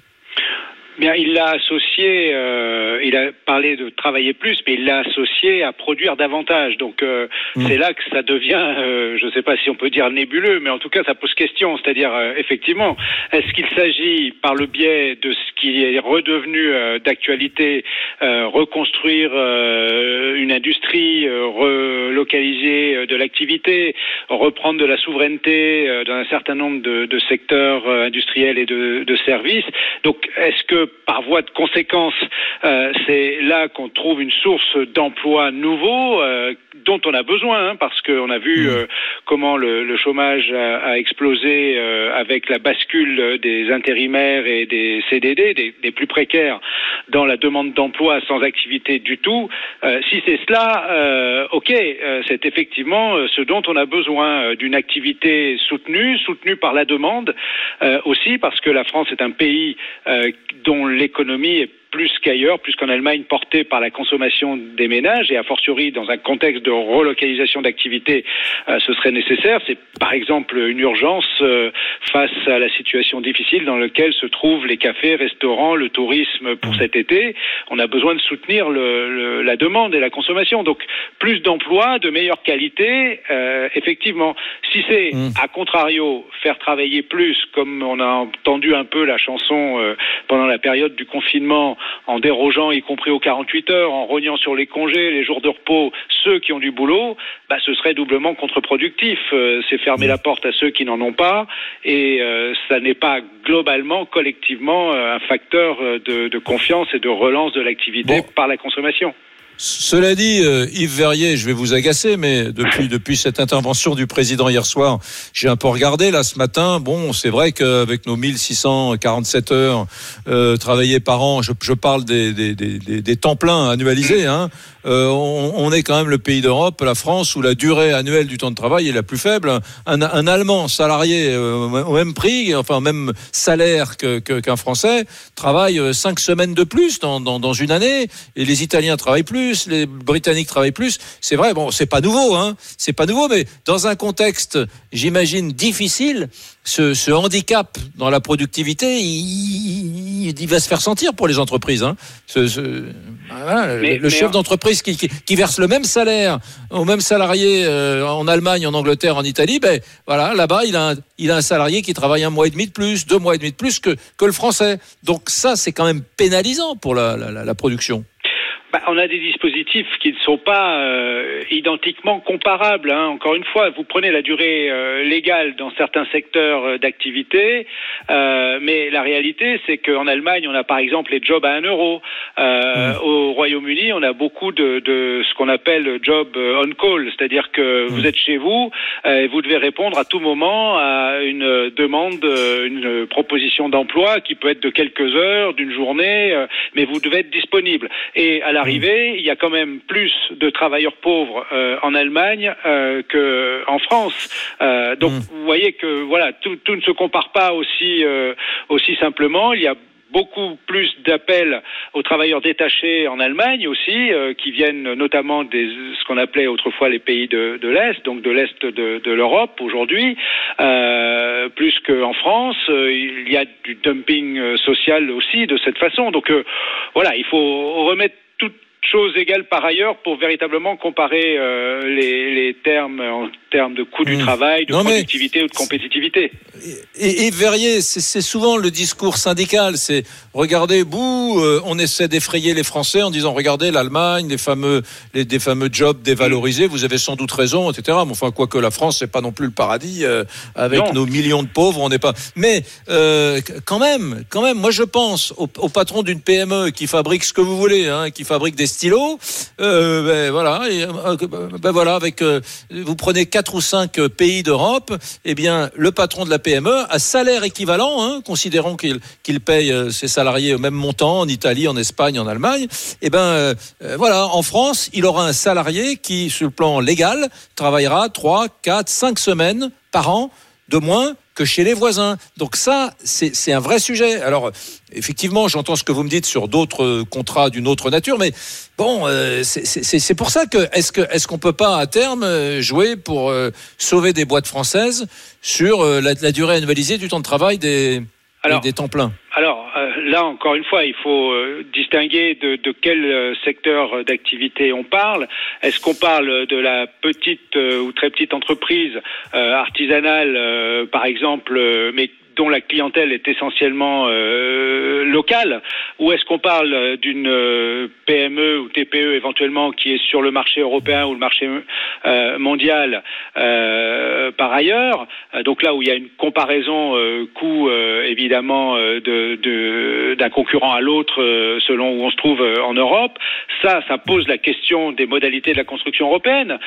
Bien, il l'a associé, euh, il a parlé de travailler plus, mais il l'a associé à produire davantage. Donc euh, c'est là que ça devient, euh, je ne sais pas si on peut dire nébuleux, mais en tout cas ça pose question. C'est-à-dire euh, effectivement, est-ce qu'il s'agit par le biais de ce qui est redevenu euh, d'actualité, euh, reconstruire euh, une industrie, euh, relocaliser euh, de l'activité, reprendre de la souveraineté euh, dans un certain nombre de, de secteurs industriels et de, de services? Donc, est-ce que par voie de conséquence, euh, c'est là qu'on trouve une source d'emplois nouveaux euh, dont on a besoin, hein, parce qu'on a vu euh, comment le, le chômage a, a explosé avec la bascule des intérimaires et des CDD, des, des plus précaires, dans la demande d'emploi sans activité du tout. Si c'est cela, ok, c'est effectivement ce dont on a besoin d'une activité soutenue, soutenue par la demande, aussi parce que la France est un pays euh, l'économie est plus qu'ailleurs, plus qu'en Allemagne, portée par la consommation des ménages et a fortiori dans un contexte de relocalisation d'activités, euh, ce serait nécessaire. C'est par exemple une urgence euh, face à la situation difficile dans laquelle se trouvent les cafés, restaurants, le tourisme pour cet été. On a besoin de soutenir le, le, la demande et la consommation. Donc plus d'emplois, de meilleure qualité, euh, effectivement. Si c'est à contrario faire travailler plus, comme on a entendu un peu la chanson euh, pendant la période du confinement, en dérogeant, y compris aux 48 heures, en rognant sur les congés, les jours de repos, ceux qui ont du boulot, bah, ce serait doublement contre-productif. Euh, c'est fermer la porte à ceux qui n'en ont pas, et euh, ça n'est pas globalement, collectivement, euh, un facteur euh, de, de confiance et de relance de l'activité par la consommation. Cela dit, euh, Yves Verrier, je vais vous agacer, mais depuis depuis cette intervention du président hier soir, j'ai un peu regardé là ce matin. Bon, c'est vrai qu'avec nos 1647 heures euh, travaillées par an, je, parle des, des- des temps pleins annualisés. Hein, euh, on, est quand même le pays d'Europe, la France, où la durée annuelle du temps de travail est la plus faible. Un, Allemand salarié euh, au même prix, enfin même salaire qu'un Français, travaille euh, cinq semaines de plus dans, dans, dans une année, et les Italiens travaillent plus, les Britanniques travaillent plus. C'est vrai, bon, c'est pas nouveau, hein, c'est pas nouveau, mais dans un contexte, j'imagine difficile, ce, ce handicap dans la productivité, il, va se faire sentir pour les entreprises. Hein. Ce- ce- voilà, Mais- le, le mais chef en- d'entreprise qui, qui, qui verse le même salaire au même salarié euh, en Allemagne, en Angleterre, en Italie, ben voilà, là-bas, il a un, il a un salarié qui travaille un mois et demi de plus, deux mois et demi de plus que que le français. Donc ça, c'est quand même pénalisant pour la, la, la- la production. Bah, on a des dispositifs qui ne sont pas euh, identiquement comparables. hein. Encore une fois, vous prenez la durée euh, légale dans certains secteurs euh, d'activité, euh, mais la réalité, c'est qu'en Allemagne, on a par exemple les jobs à 1 euro. Euh, Au Royaume-Uni, on a beaucoup de, de ce qu'on appelle job euh, on call, c'est-à-dire que vous êtes chez vous euh, et vous devez répondre à tout moment à une demande, une proposition d'emploi qui peut être de quelques heures, d'une journée, euh, mais vous devez être disponible. Et à il y a quand même plus de travailleurs pauvres euh, en Allemagne euh, qu'en France. Euh, donc vous voyez que voilà, tout, tout ne se compare pas aussi euh, aussi simplement. Il y a beaucoup plus d'appels aux travailleurs détachés en Allemagne aussi, euh, qui viennent notamment des ce qu'on appelait autrefois les pays de, de l'Est, donc de l'Est de, de l'Europe aujourd'hui, euh, plus qu'en France. Euh, Il y a du dumping social aussi de cette façon. Donc voilà, il faut remettre toutes choses égales par ailleurs pour véritablement comparer euh, les, les termes en termes de coût du travail, de Non, productivité ou de compétitivité. Et, et Verrier, c'est souvent le discours syndical. C'est regardez, bouh, euh, on essaie d'effrayer les Français en disant regardez l'Allemagne, les fameux, les, des fameux jobs dévalorisés. Vous avez sans doute raison, etc. Mais enfin, quoique la France, c'est pas non plus le paradis euh, avec Non. nos millions de pauvres. On n'est pas. Mais euh, quand même, quand même, moi je pense au, au patron d'une PME qui fabrique ce que vous voulez, hein, qui fabrique des stylos. Euh, ben, voilà, et, euh, ben, voilà, avec euh, vous prenez quatre ou cinq euh, pays d'Europe, eh bien le patron de la PME à salaire équivalent, hein, considérons qu'il qu'il paye euh, ses salariés au même montant en Italie, en Espagne, en Allemagne. Eh ben euh, euh, voilà, en France, il aura un salarié qui, sur le plan légal, travaillera trois, quatre, cinq semaines par an de moins que chez les voisins. Donc ça, c'est un vrai sujet. Alors, effectivement, j'entends ce que vous me dites sur d'autres euh, contrats d'une autre nature, mais bon, euh, c'est- pour ça que est-ce que est-ce qu'on peut pas à terme euh, jouer pour euh, sauver des boîtes françaises sur euh, la, la durée annualisée du temps de travail des Alors, des temps pleins Alors euh, là, encore une fois, il faut euh, distinguer de, de quel euh, secteur d'activité on parle. Est-ce qu'on parle de la petite euh, ou très petite entreprise euh, artisanale, euh, par exemple, euh, mais dont la clientèle est essentiellement euh, locale, ou est-ce qu'on parle euh, d'une euh, PME ou TPE éventuellement qui est sur le marché européen ou le marché euh, mondial euh, par ailleurs Euh, Donc là où il y a une comparaison coût évidemment de- d'un concurrent à l'autre selon où on se trouve en Europe, ça, ça pose la question des modalités de la construction européenne.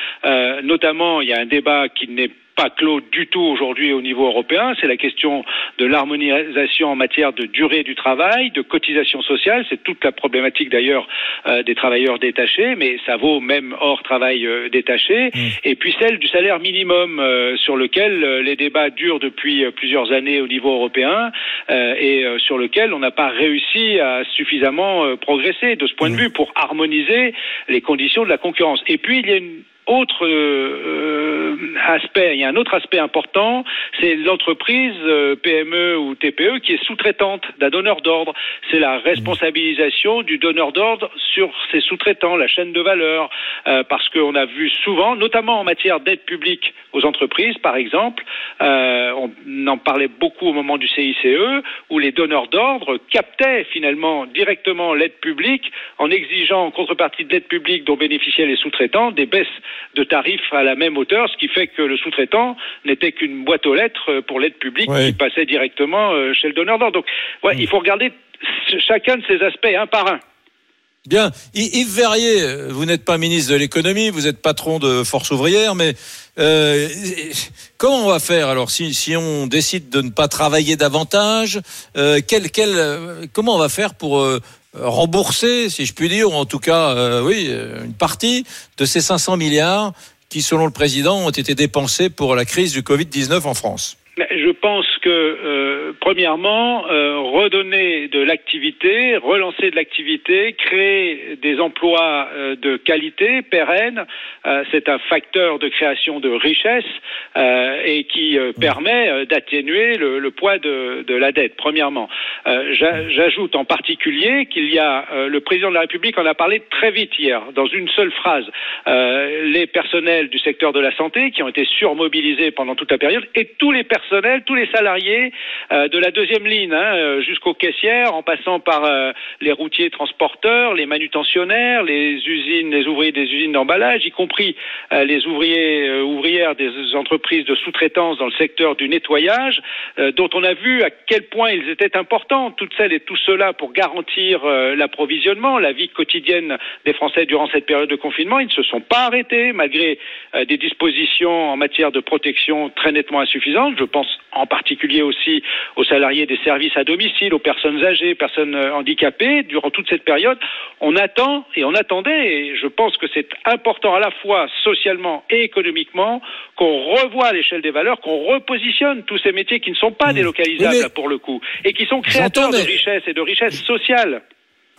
Notamment, il y a un débat qui n'est pas clos du tout aujourd'hui au niveau européen. C'est la question de l'harmonisation en matière de durée du travail, de cotisation sociale. C'est toute la problématique d'ailleurs euh, des travailleurs détachés, mais ça vaut même hors travail euh, détaché. Et puis celle du salaire minimum euh, sur lequel les débats durent depuis plusieurs années au niveau européen et sur lequel on n'a pas réussi à suffisamment progresser de ce point de vue pour harmoniser les conditions de la concurrence. Et puis il y a une autre euh, aspect, il y a un autre aspect important, c'est l'entreprise euh, PME ou TPE qui est sous-traitante d'un donneur d'ordre. C'est la responsabilisation du donneur d'ordre sur ses sous-traitants, la chaîne de valeur, euh, parce qu'on a vu souvent, notamment en matière d'aide publique aux entreprises, par exemple, euh, on en parlait beaucoup au moment du CICE, où les donneurs d'ordre captaient finalement directement l'aide publique en exigeant en contrepartie de l'aide publique dont bénéficiaient les sous-traitants des baisses de tarifs à la même hauteur, ce qui fait que le sous-traitant n'était qu'une boîte aux lettres pour l'aide publique qui passait directement euh, chez le donneur d'ordre. Donc, ouais, il faut regarder chacun de ces aspects un par un. Bien. Yves Verrier, vous n'êtes pas ministre de l'économie, vous êtes patron de Force ouvrière, mais euh, comment on va faire alors si, si, on décide de ne pas travailler davantage euh, quel, quel, euh, Comment on va faire pour euh, rembourser, si je puis dire, ou en tout cas, euh, oui, une partie de ces 500 milliards qui, selon le président, ont été dépensés pour la crise du Covid-19 en France je pense que, euh, premièrement, euh, redonner de l'activité, relancer de l'activité, créer des emplois euh, de qualité, pérennes, euh, c'est un facteur de création de richesse euh, et qui permet d'atténuer le, le, poids de, de, la dette, premièrement. J'ajoute en particulier qu'il y a, le président de la République en a parlé très vite hier, dans une seule phrase, les personnels du secteur de la santé qui ont été surmobilisés pendant toute la période et tous les personnels tous les salariés euh, de la deuxième ligne hein, euh, jusqu'aux caissières, en passant par euh, les routiers transporteurs, les manutentionnaires, les usines, les ouvriers des usines d'emballage, y compris les ouvriers ouvrières des entreprises de sous-traitance dans le secteur du nettoyage, dont on a vu à quel point ils étaient importants, toutes celles et tous ceux-là, pour garantir l'approvisionnement, la vie quotidienne des Français durant cette période de confinement. Ils ne se sont pas arrêtés malgré des dispositions en matière de protection très nettement insuffisantes. Je pense en particulier aussi aux salariés des services à domicile, aux personnes âgées, personnes euh, handicapées. Durant toute cette période, on attend et on attendait, et je pense que c'est important à la fois socialement et économiquement qu'on revoie l'échelle des valeurs, qu'on repositionne tous ces métiers qui ne sont pas délocalisables pour le coup, et qui sont créateurs de richesse et de richesse sociale.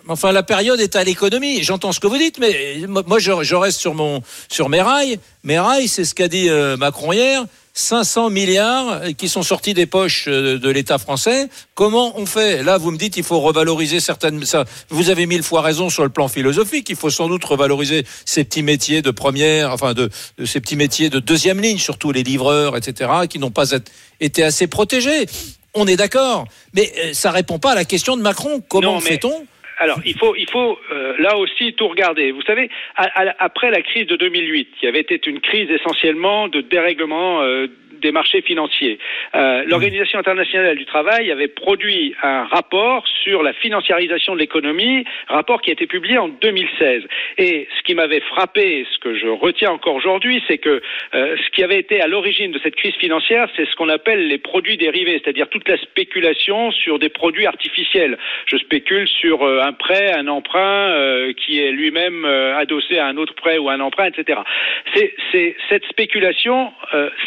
Enfin, la période est à l'économie. J'entends ce que vous dites, mais moi, je, je, reste sur mon sur mes rails. Mes rails, c'est ce qu'a dit euh, Macron hier. 500 milliards qui sont sortis des poches euh, de l'État français. Comment on fait? Là, vous me dites il faut revaloriser certaines. Ça, vous avez mille fois raison sur le plan philosophique. Il faut sans doute revaloriser ces petits métiers de première, enfin de, de ces petits métiers de deuxième ligne, surtout les livreurs, etc., qui n'ont pas été assez protégés. On est d'accord, mais euh, ça répond pas à la question de Macron. Comment fait-on alors, il faut, il faut euh, là aussi tout regarder. Vous savez, à, à, après la crise de 2008, qui avait été une crise essentiellement de dérèglement euh, des marchés financiers. Euh, L'Organisation internationale du travail avait produit un rapport sur la financiarisation de l'économie, rapport qui a été publié en 2016. Et ce qui m'avait frappé, ce que je retiens encore aujourd'hui, c'est que euh, ce qui avait été à l'origine de cette crise financière, c'est ce qu'on appelle les produits dérivés, c'est-à-dire toute la spéculation sur des produits artificiels. Je spécule sur euh, un prêt, un emprunt euh, qui est lui-même euh, adossé à un autre prêt ou un emprunt, etc. C'est cette spéculation,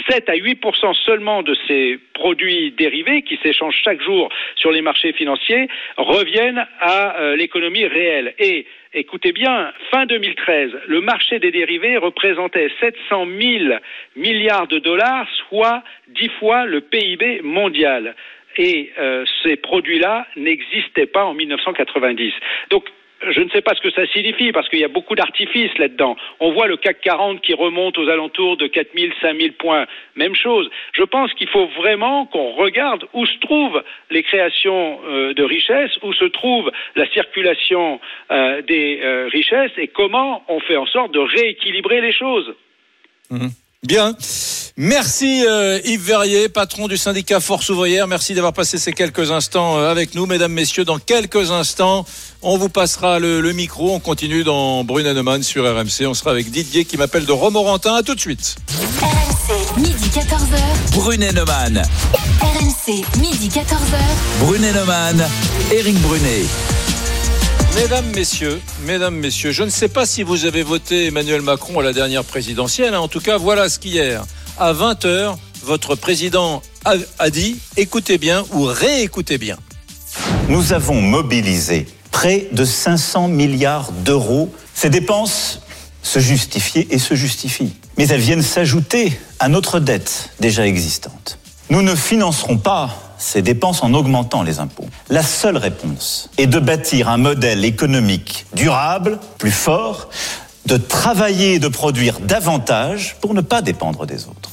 7 à 8 seulement de ces produits dérivés qui s'échangent chaque jour sur les marchés financiers reviennent à euh, l'économie réelle. Et écoutez bien, fin 2013, le marché des dérivés représentait 700 000 milliards de dollars, soit dix fois le PIB mondial. Et euh, ces produits-là n'existaient pas en 1990. Donc je ne sais pas ce que ça signifie parce qu'il y a beaucoup d'artifices là-dedans. On voit le CAC 40 qui remonte aux alentours de 4000, 5000 points. Même chose. Je pense qu'il faut vraiment qu'on regarde où se trouvent les créations euh, de richesses, où se trouve la circulation euh, des euh, richesses et comment on fait en sorte de rééquilibrer les choses. Mmh. Bien. Merci euh, Yves Verrier, patron du syndicat Force ouvrière. Merci d'avoir passé ces quelques instants euh, avec nous, mesdames, messieurs. Dans quelques instants, on vous passera le, le micro. On continue dans Brunet sur RMC. On sera avec Didier qui m'appelle de Romorantin. À tout de suite. RMC, midi 14h. Brunet Neumann. RMC, midi 14h. Brunet Neumann. Eric Brunet. Mesdames, Messieurs, Mesdames, Messieurs, je ne sais pas si vous avez voté Emmanuel Macron à la dernière présidentielle. Hein. En tout cas, voilà ce qu'hier, à 20h, votre président a, dit écoutez bien ou réécoutez bien. Nous avons mobilisé près de 500 milliards d'euros. Ces dépenses se justifier et se justifient. Mais elles viennent s'ajouter à notre dette déjà existante. Nous ne financerons pas ces dépenses en augmentant les impôts. La seule réponse est de bâtir un modèle économique durable, plus fort, de travailler et de produire davantage pour ne pas dépendre des autres.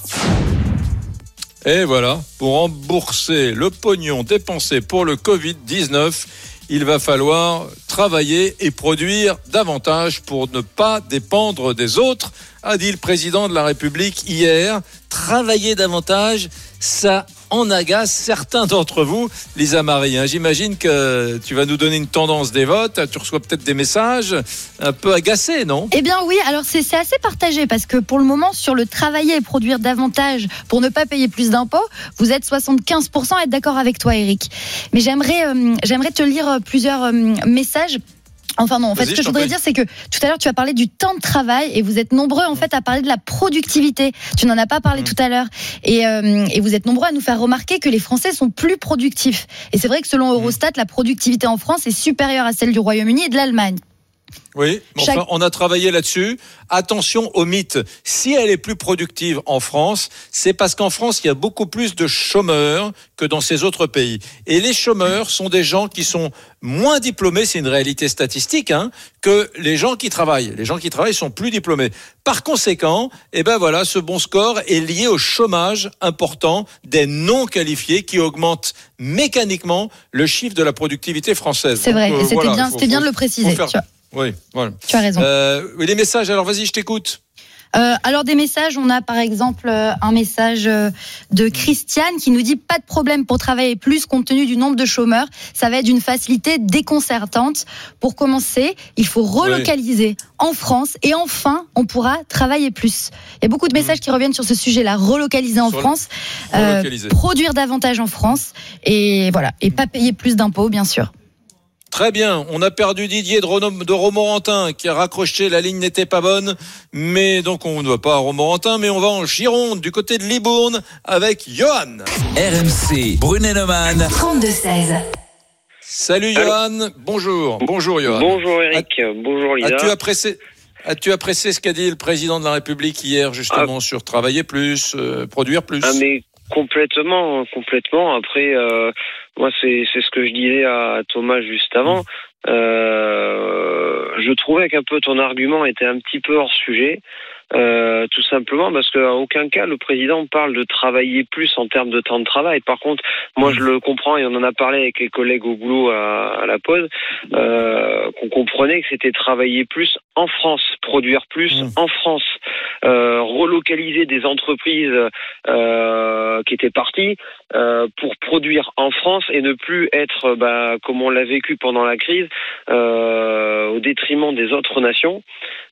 Et voilà, pour rembourser le pognon dépensé pour le Covid-19, il va falloir travailler et produire davantage pour ne pas dépendre des autres, a dit le président de la République hier. Travailler davantage, ça en agace certains d'entre vous, Lisa Marie. Hein. J'imagine que tu vas nous donner une tendance des votes. Tu reçois peut-être des messages un peu agacés, non? Eh bien oui, alors c'est assez partagé parce que pour le moment, sur le travailler et produire davantage pour ne pas payer plus d'impôts, vous êtes 75% à être d'accord avec toi, Eric. Mais j'aimerais euh, j'aimerais te lire plusieurs euh, messages Enfin non, en fait, ce que je voudrais dire, c'est que tout à l'heure, tu as parlé du temps de travail et vous êtes nombreux en fait à parler de la productivité. Tu n'en as pas parlé mm. tout à l'heure et, euh, et, vous êtes nombreux à nous faire remarquer que les Français sont plus productifs. Et c'est vrai que selon Eurostat, la productivité en France est supérieure à celle du Royaume-Uni et de l'Allemagne. Oui, enfin, on a travaillé là-dessus. Attention au mythe. Si elle est plus productive en France, c'est parce qu'en France, il y a beaucoup plus de chômeurs que dans ces autres pays. Et les chômeurs sont des gens qui sont moins diplômés, c'est une réalité statistique, hein, que les gens qui travaillent. Les gens qui travaillent sont plus diplômés. Par conséquent, eh ben voilà, ce bon score est lié au chômage important des non qualifiés qui augmente mécaniquement le chiffre de la productivité française. C'est vrai, et euh, c'était bien, c'était bien de le préciser. Oui, voilà. Tu as raison. Euh, les messages, alors vas-y, je t'écoute. Euh, alors des messages, on a par exemple euh, un message euh, de Christiane qui nous dit pas de problème pour travailler plus compte tenu du nombre de chômeurs. Ça va être d'une facilité déconcertante. Pour commencer, il faut relocaliser en France et enfin on pourra travailler plus. Il y a beaucoup de messages qui reviennent sur ce sujet-là. Relocaliser en France, produire davantage en France et voilà et pas payer plus d'impôts bien sûr. Très bien, on a perdu Didier de, de Romorantin qui a raccroché, la ligne n'était pas bonne, mais donc on ne va pas à Romorantin, mais on va en Gironde, du côté de Libourne, avec Johan. RMC, Brunet-Neumann. 32-16. Salut Johan, bonjour. Bonjour Johan. Bonjour Eric, bonjour Lisa. As-tu apprécié, as-tu apprécié ce qu'a dit le président de la République hier justement ah. sur travailler plus, euh, produire plus? Ah, mais complètement, complètement. Après, euh, moi, c'est ce que je disais à Thomas juste avant. Euh, je trouvais qu'un peu ton argument était un petit peu hors sujet. Euh, tout simplement parce qu'à aucun cas le président parle de travailler plus en termes de temps de travail. Par contre, moi je le comprends et on en a parlé avec les collègues au boulot à, la pause, euh, qu'on comprenait que c'était travailler plus en France, produire plus mmh. en France, euh, relocaliser des entreprises euh, qui étaient parties euh, pour produire en France et ne plus être, bah, comme on l'a vécu pendant la crise, euh, au détriment des autres nations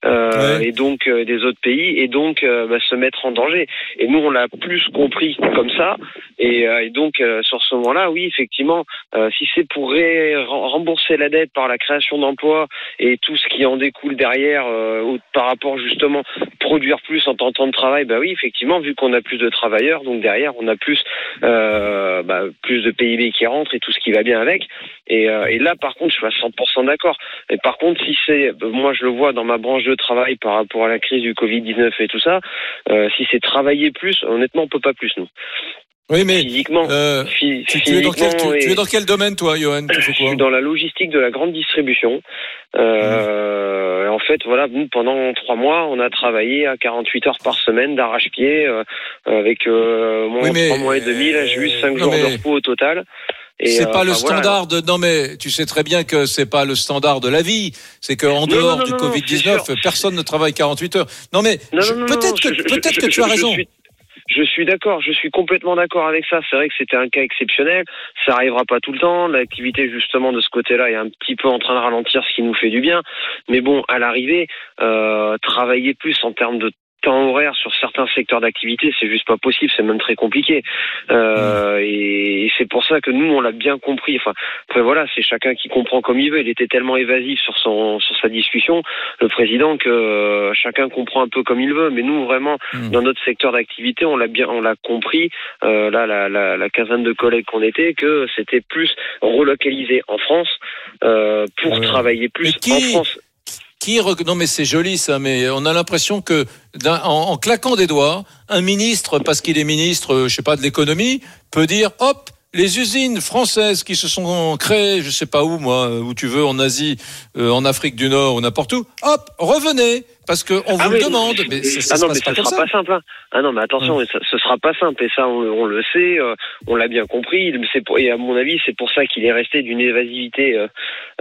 euh, et donc des autres pays et donc bah, se mettre en danger. Et nous, on l'a plus compris comme ça. Et, et donc, sur ce moment-là, oui, effectivement, si c'est pour rembourser la dette par la création d'emplois et tout ce qui en découle derrière par rapport justement produire plus en temps de travail, bah oui, effectivement, vu qu'on a plus de travailleurs, donc derrière, on a plus euh, bah, plus de PIB qui rentre et tout ce qui va bien avec. Et, euh, et là, par contre, je suis à 100% d'accord. Et par contre, si c'est, moi, je le vois dans ma branche de travail par rapport à la crise du Covid 19 et tout ça, euh, si c'est travailler plus, honnêtement, on peut pas plus nous. Oui, mais physiquement, euh, tu, es dans quel, tu, es dans quel domaine, toi, Johan Je suis dans la logistique de la grande distribution. Euh, En fait, voilà, pendant trois mois, on a travaillé à 48 heures par semaine d'arrache-pied, euh, avec euh, moins trois mois et demi. Là, j'ai eu cinq jours de repos au total. C'est pas le standard de non mais tu sais très bien que c'est pas le standard de la vie. C'est qu'en dehors du Covid 19, personne ne travaille 48 heures. Non mais peut-être que peut-être que tu as raison. Je suis d'accord, je suis complètement d'accord avec ça. C'est vrai que c'était un cas exceptionnel. Ça arrivera pas tout le temps. L'activité justement de ce côté-là est un petit peu en train de ralentir, ce qui nous fait du bien. Mais bon, à l'arrivée, euh, travailler plus en termes de temps horaire sur certains secteurs d'activité, c'est juste pas possible, c'est même très compliqué. Euh, et c'est pour ça que nous, on l'a bien compris. Enfin, après voilà, c'est chacun qui comprend comme il veut. Il était tellement évasif sur son sur sa discussion, le président, que euh, chacun comprend un peu comme il veut. Mais nous, vraiment, hmm. dans notre secteur d'activité, on l'a bien, on l'a compris. Euh, là, la, la, la, quinzaine de collègues qu'on était, que c'était plus relocalisé en France euh, pour travailler plus en France. Qui non mais c'est joli ça, mais on a l'impression que d'un- en, en claquant des doigts, un ministre, parce qu'il est ministre, euh, je sais pas de l'économie, peut dire hop. Les usines françaises qui se sont créées, je sais pas où, moi, où tu veux, en Asie, euh, en Afrique du Nord ou n'importe où, hop, revenez, parce qu'on vous Ah le oui, demande. Mais ça, ça ah non, mais pas sera ça. pas simple. hein. Ah non, mais attention, ça, ce sera pas simple. Et ça, on, on le sait, euh, on l'a bien compris. C'est pour, et à mon avis, c'est pour ça qu'il est resté d'une évasivité, euh,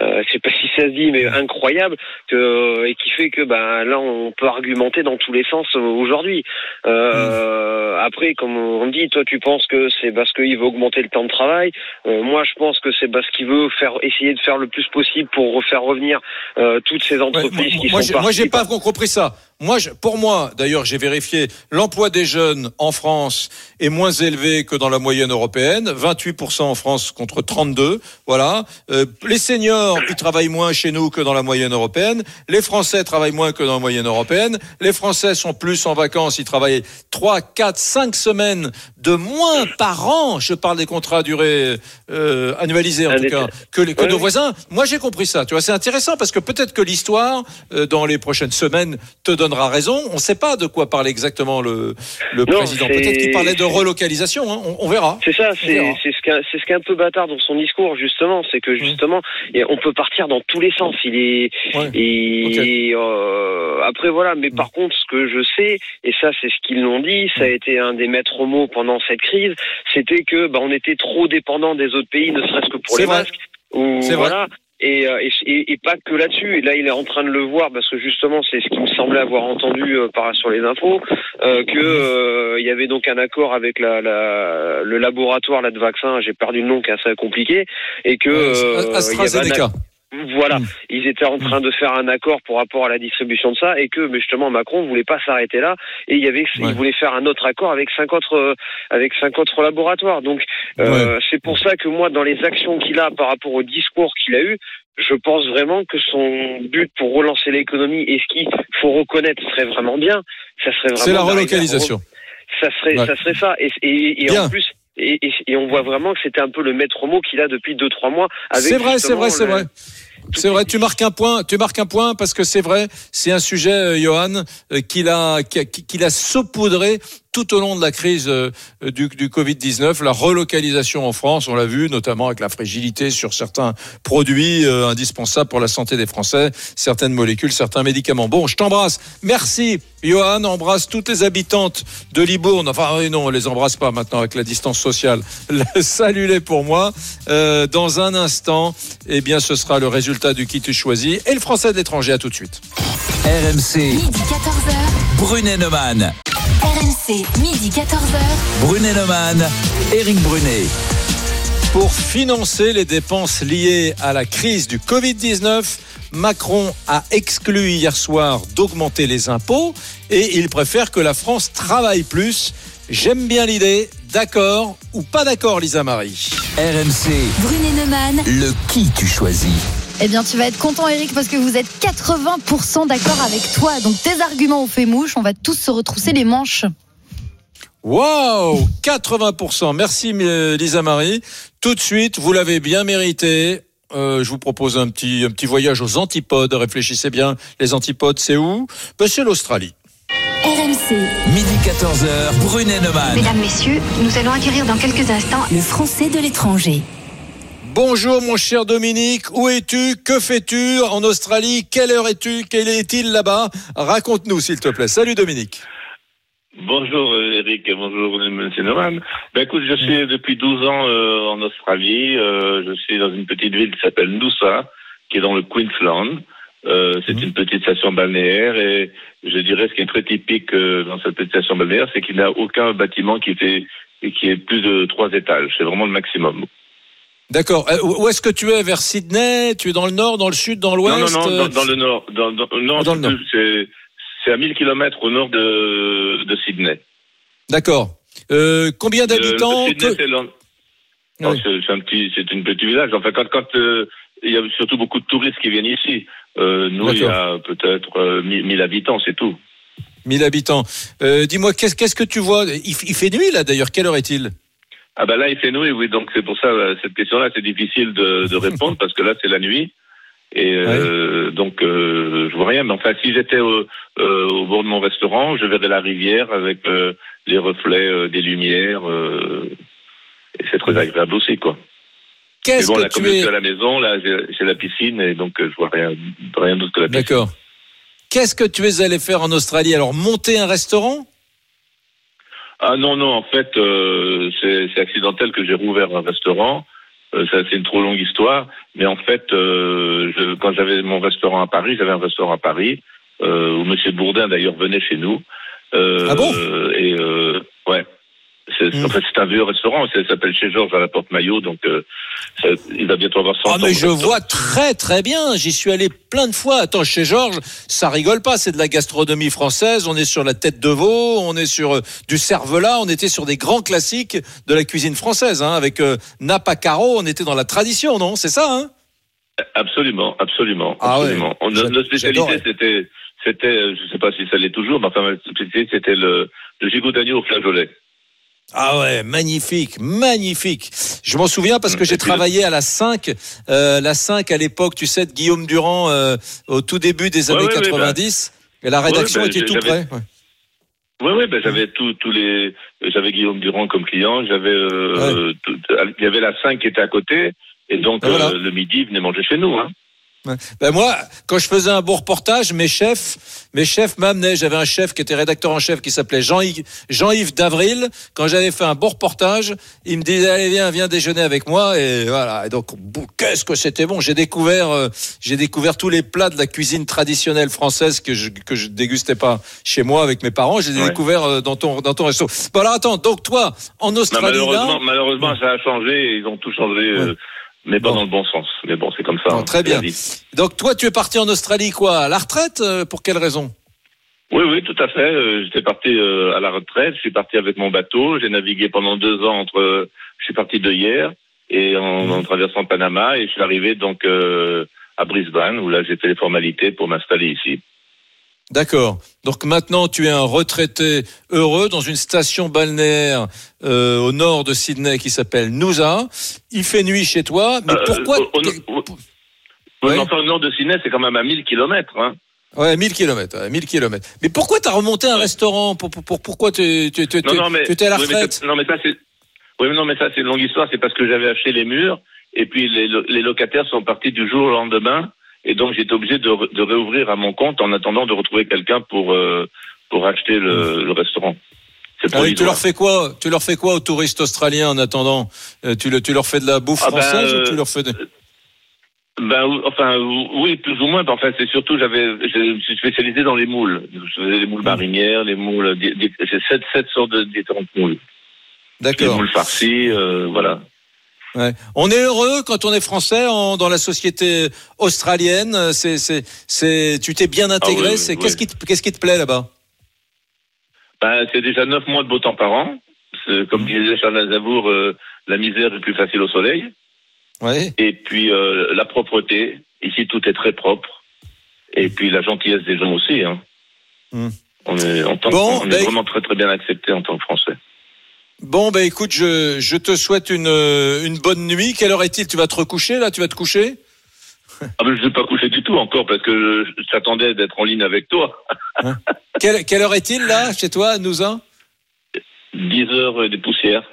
euh, je sais pas si ça se dit, mais incroyable, que, et qui fait que ben là, on peut argumenter dans tous les sens euh, aujourd'hui. Euh, Après, comme on dit, toi, tu penses que c'est parce qu'il veut augmenter le temps de travail. Euh, moi, je pense que c'est parce qu'il veut faire essayer de faire le plus possible pour refaire revenir euh, toutes ces entreprises qui moi, sont moi, j'ai pas compris ça. Moi, je- pour moi, d'ailleurs, j'ai vérifié, l'emploi des jeunes en France est moins élevé que dans la moyenne européenne, 28% en France contre 32. Voilà. Euh, les seniors, ils travaillent moins chez nous que dans la moyenne européenne. Les Français travaillent moins que dans la moyenne européenne. Les Français sont plus en vacances, ils travaillent 3, 4, 5 semaines de moins par an. Je parle des contrats à durée euh, annualisée en tout cas que, nos voisins. Moi, j'ai compris ça. Tu vois, c'est intéressant parce que peut-être que l'histoire, euh, dans les prochaines semaines, te donnera raison. On ne sait pas de quoi parlait exactement le, le Non, président. Peut-être qu'il parlait de relocalisation. hein. On, on verra. C'est ça, c'est ce qui est un peu bâtard dans son discours justement, c'est que justement et on peut partir dans tous les sens. Il est et euh, après voilà, mais par contre ce que je sais et ça c'est ce qu'ils l'ont dit, ça a été un des maîtres mots pendant cette crise, c'était que bah, on était trop dépendant des autres pays, ne serait-ce que pour les vrai. masques. Ou C'est vrai. Et, euh, et, et- et pas que là-dessus. Et là, il est en train de le voir parce que justement, c'est ce qui me semblait avoir entendu euh, par sur les infos euh, que euh, il y avait donc un accord avec la, la- le laboratoire là de vaccins. J'ai perdu le nom, qui est assez compliqué, et que euh, il y avait un Voilà, ils étaient en train de faire un accord pour rapport à la distribution de ça et que justement Macron voulait pas s'arrêter là et il y avait il voulait faire un autre accord avec cinq autres euh, avec cinq autres laboratoires. Donc euh, c'est pour ça que moi dans les actions qu'il a par rapport au discours qu'il a eu, je pense vraiment que son but pour relancer l'économie et ce qu'il faut reconnaître serait vraiment bien, ça serait vraiment C'est la relocalisation. re- Ça serait Ouais. ça serait ça et, et, et Bien. en plus et, et, et on voit vraiment que c'était un peu le maître mot qu'il a depuis deux trois mois. avec C'est vrai, c'est vrai, c'est vrai. C'est vrai, tu marques un point, tu marques un point parce que c'est vrai, c'est un sujet, euh, Johan, euh, qu'il a, qui a- qu'il a saupoudré tout au long de la crise euh, du, du Covid-19, la relocalisation en France, on l'a vu, notamment avec la fragilité sur certains produits euh, indispensables pour la santé des Français, certaines molécules, certains médicaments. Bon, je t'embrasse. Merci, Johan. Embrasse toutes les habitantes de Libourne. Enfin, oui, non, on les embrasse pas maintenant avec la distance sociale. Salut-les pour moi. Euh, dans un instant, eh bien, ce sera le résultat du qui tu choisis et le français de l'étranger. À tout de suite. RMC, Midi 14h. Brunet Neumann. RMC, midi 14h. Brunet Neumann, Eric Brunet. Pour financer les dépenses liées à la crise du Covid-19, Macron a exclu hier soir d'augmenter les impôts et il préfère que la France travaille plus. J'aime bien l'idée. D'accord ou pas d'accord, Lisa Marie? RMC, Brunet Neumann. le qui tu choisis. Eh bien, tu vas être content, Eric, parce que vous êtes 80% d'accord avec toi. Donc, tes arguments ont fait mouche. On va tous se retrousser les manches. Waouh 80%. Merci euh, Lisa Marie. Tout de suite, vous l'avez bien mérité. Euh, je vous propose un petit, un petit voyage aux antipodes. Réfléchissez bien. Les antipodes, c'est où? Ben, C'est l'Australie. RMC. Midi 14h, Brunet Neumann. Mesdames, Messieurs, nous allons acquérir dans quelques instants Le français de l'étranger. Bonjour mon cher Dominique, où es-tu? Que fais-tu en Australie? Quelle heure es-tu? Quel est-il là-bas? Raconte-nous s'il te plaît. Salut Dominique. Bonjour euh, Eric et bonjour M. Neumann. Ben écoute, je suis depuis 12 ans euh, en Australie. Euh, je suis dans une petite ville qui s'appelle Noosa, qui est dans le Queensland. Euh, c'est une petite station balnéaire et je dirais ce qui est très typique dans cette petite station balnéaire, c'est qu'il n'y a aucun bâtiment qui fait qui est plus de trois étages. C'est vraiment le maximum. D'accord. Euh, où est-ce que tu es? Vers Sydney? Tu es dans le nord, dans le sud, dans l'ouest? Non, non, non, dans, dans le nord. Dans, dans, non, dans le nord. c'est c'est à 1000 kilomètres au nord de, de Sydney. D'accord. Euh, combien d'habitants Euh, Sydney, Que- c'est Non, c'est c'est un petit, c'est une petit village. Enfin, quand, quand euh, il y a surtout beaucoup de touristes qui viennent ici. Nous, il y a peut-être euh, 1000 1000 habitants, c'est tout. 1000 habitants. Dis-moi, qu'est-ce qu'est-ce que tu vois? Il fait nuit là d'ailleurs. Quelle heure est-il? Ah ben là, il fait nuit, oui. Donc c'est pour ça euh, cette question-là, c'est difficile de, de répondre parce que là, c'est la nuit. Et euh, donc, euh, je vois rien. Mais enfin, si j'étais au, euh, au bord de mon restaurant, je verrais la rivière avec euh, les reflets euh, des lumières. euh, et c'est très agréable aussi, quoi. Qu'est-ce bon, que là, comme tu je es suis à la maison, là, j'ai j'ai la piscine et donc je vois rien, rien d'autre que la piscine. D'accord. Qu'est-ce que tu es allé faire en Australie? Alors, monter un restaurant? Ah non, non, en fait, euh, c'est accidentel que j'ai rouvert un restaurant. Euh, ça, c'est une trop longue histoire. Mais en fait, euh, je, quand j'avais mon restaurant à Paris, j'avais un restaurant à Paris, euh, où Monsieur Bourdin, d'ailleurs, venait chez nous. Euh, Ah bon? Et, euh, ouais. C'est, Hmm. En fait, c'est un vieux restaurant. Ça s'appelle chez Georges à la Porte Maillot. Donc, euh, ça- il va bientôt avoir 100 Ah mais je vois très très bien, j'y suis allé plein de fois. Attends, chez Georges, ça rigole pas, c'est de la gastronomie française, on est sur la tête de veau, on est sur euh, du cervelas, on était sur des grands classiques de la cuisine française, hein, avec euh, Napa Caro, on était dans la tradition, non? C'est ça, hein? Absolument, absolument, Ah ouais. absolument. On- J'a- notre spécialité, c'était, c'était, euh, je sais pas si ça l'est toujours, mais enfin, ma spécialité, c'était le, le gigot d'agneau au flageolet. Ah ouais, magnifique, magnifique. Je m'en souviens parce que j'ai travaillé à la 5, euh, la 5 à l'époque, tu sais, de Guillaume Durand, euh, au tout début des années ouais, ouais, 90. et la ouais, rédaction bah, était tout près. Oui, oui, ben j'avais tous tous les, j'avais Guillaume Durand comme client, j'avais, euh, tout- il y avait la 5 qui était à côté, et donc voilà. euh, le midi, il venait manger chez nous. Hein. Ben moi, quand je faisais un beau reportage, mes chefs, mes chefs m'amenaient. J'avais un chef qui était rédacteur en chef qui s'appelait Jean-Yves Jean-Yves d'Avril. Quand j'avais fait un beau reportage, il me disait allez viens viens déjeuner avec moi et voilà. Et donc qu'est-ce que c'était bon. J'ai découvert euh, j'ai découvert tous les plats de la cuisine traditionnelle française que je que je dégustais pas chez moi avec mes parents. J'ai Ouais. découvert euh, dans ton dans ton resto. Bon alors attends. Donc toi en Non, Australie là, malheureusement, malheureusement, ça a changé, ils ont tout changé, euh, mais pas Bon. dans le bon sens. Mais bon, c'est comme ça. Bon, hein, très bien. donc toi tu es parti en Australie quoi à la retraite euh, pour quelle raison? Oui, oui, tout à fait. Euh, J'étais parti euh, à la retraite. Je suis parti avec mon bateau. J'ai navigué pendant deux ans entre. Je suis parti de hier et en, en traversant Panama et je suis arrivé donc à Brisbane où là j'ai fait les formalités pour m'installer ici. D'accord. Donc maintenant, tu es un retraité heureux dans une station balnéaire euh, au nord de Sydney qui s'appelle Noosa. Il fait nuit chez toi, mais Euh, pourquoi au- au- au- enfin, nord de Sydney, c'est quand même à 1000 kilomètres. Hein. Ouais, 1000 km, 1000 km. Mais pourquoi t'as remonté un restaurant pour, pour, pour- pourquoi tu étais à la oui, retraite? non, mais ça c'est. Oui, mais non, mais ça c'est une longue histoire. C'est parce que j'avais acheté les murs et puis les locataires sont partis du jour au lendemain et donc j'étais obligé de, réouvrir à mon compte en attendant de retrouver quelqu'un pour euh, pour acheter le, le restaurant. Ah oui, tu leur fais quoi Tu leur fais quoi aux touristes australiens en attendant Euh, tu, le- tu leur fais de la bouffe Ah ben, française ou euh, tu leur fais de... Ben, enfin, oui, plus ou moins. mais Enfin, c'est surtout, j'avais, je me suis spécialisé dans les moules. Je faisais les moules marinières, les moules, j'ai sept, sept sortes de différentes moules. Les D'accord. moules farcies, euh, voilà. Ouais. On est heureux quand on est français en- dans la société australienne. C'est, c'est, c'est, tu t'es bien intégré. Ah oui, c'est oui. qu'est-ce qui, te- qu'est-ce qui te plaît là-bas? Ben, c'est déjà neuf mois de beau temps par an. C'est, comme disait Charles Aznavour, euh, la misère est plus facile au soleil. Ouais. Et puis euh, la propreté. Ici, tout est très propre. Et puis la gentillesse des gens aussi. Hein. On est, en tant, Bon, on est ben, vraiment très très bien accepté en tant que Français. Bon, ben écoute, je, je te souhaite une, euh, une bonne nuit. Quelle heure est-il? Tu vas te recoucher là? Tu vas te coucher? Ah ben, je ne vais pas coucher du tout encore parce que je, je t'attendais d'être en ligne avec toi. quelle, quelle heure est-il là chez toi, à Nousa 10 heures des poussières.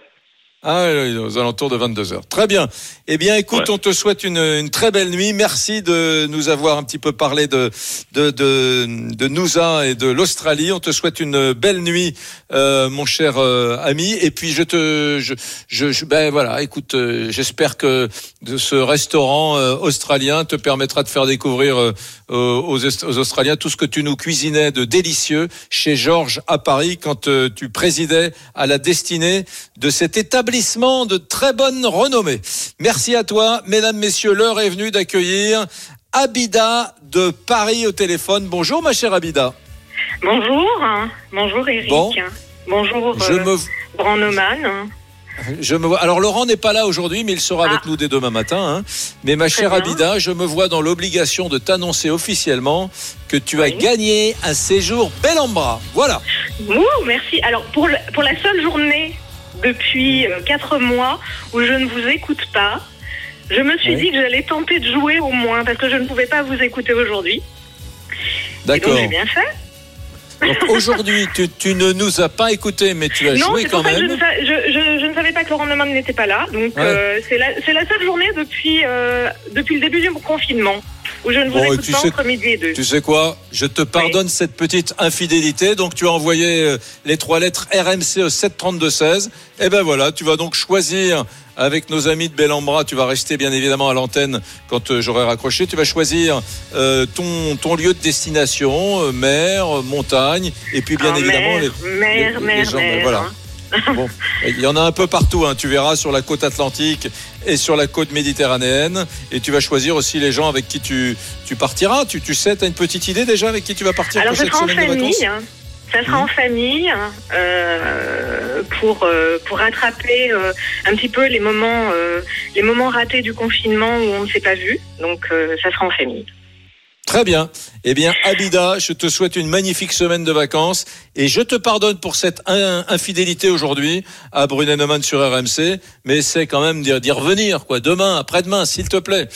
Ah, aux alentours de 22 heures. Très bien. Eh bien, écoute, Ouais. on te souhaite une, une très belle nuit. Merci de nous avoir un petit peu parlé de de de, de Noosa et de l'Australie. On te souhaite une belle nuit, euh, mon cher euh, ami. Et puis, je te, je, je, je- ben voilà. Écoute, euh, j'espère que de ce restaurant euh, australien te permettra de faire découvrir euh, aux, Est- aux Australiens tout ce que tu nous cuisinais de délicieux chez Georges à Paris quand euh, tu présidais à la destinée de cet établissement de très bonne renommée. Merci à toi, mesdames, messieurs. L'heure est venue d'accueillir Abida de Paris au téléphone. Bonjour, ma chère Abida. Bonjour, bonjour Eric. Bon. Bonjour Je euh, me, Brandneman. Je me vois. Alors Laurent n'est pas là aujourd'hui, mais il sera avec nous dès demain matin. hein. Mais ma chère. Abida, je me vois dans l'obligation de t'annoncer officiellement que tu as gagné un séjour bel en bras. Voilà. Ouh, merci. Alors pour, le- pour la seule journée depuis euh, quatre mois où je ne vous écoute pas, Je me suis Oui. dit que j'allais tenter de jouer au moins parce que je ne pouvais pas vous écouter aujourd'hui. D'accord. j'ai bien fait. Donc aujourd'hui, tu, tu ne nous as pas écouté, mais tu as non, joué quand que je même. ne, je, je- je ne savais pas que Laurent Neumann n'était pas là. Donc Ouais. euh, c'est la, c'est la seule journée depuis, euh, depuis le début du confinement où je ne vous Bon, écoute tu pas sais- entre midi et deux. Tu sais quoi? Je te pardonne cette petite infidélité. Donc tu as envoyé euh, les trois lettres RMC au 732-16. Et ben voilà, tu vas donc choisir avec nos amis de Bellambra. Tu vas rester bien évidemment à l'antenne quand euh, j'aurai raccroché. Tu vas choisir euh, ton, ton lieu de destination, euh, mer, montagne, et puis bien Ah, évidemment mer, les, mer, les- les mer, gens- mer, Voilà. hein. Bon, il y en a un peu partout. hein. Tu verras sur la côte atlantique et sur la côte méditerranéenne. Et tu vas choisir aussi les gens avec qui tu, tu partiras. Tu, tu sais, tu as une petite idée déjà avec qui tu vas partir Alors pour ça cette sera en semaine de vacances famille. hein. Ça sera en famille hein, euh, pour euh, pour rattraper euh, un petit peu les moments euh, les moments ratés du confinement où on ne s'est pas vu. Donc euh, ça sera en famille. Très bien. Eh bien, Abida, je te souhaite une magnifique semaine de vacances et je te pardonne pour cette in- infidélité aujourd'hui à Brunet Neumann sur RMC, mais c'est quand même d'y revenir, quoi, demain, après-demain, s'il te plaît.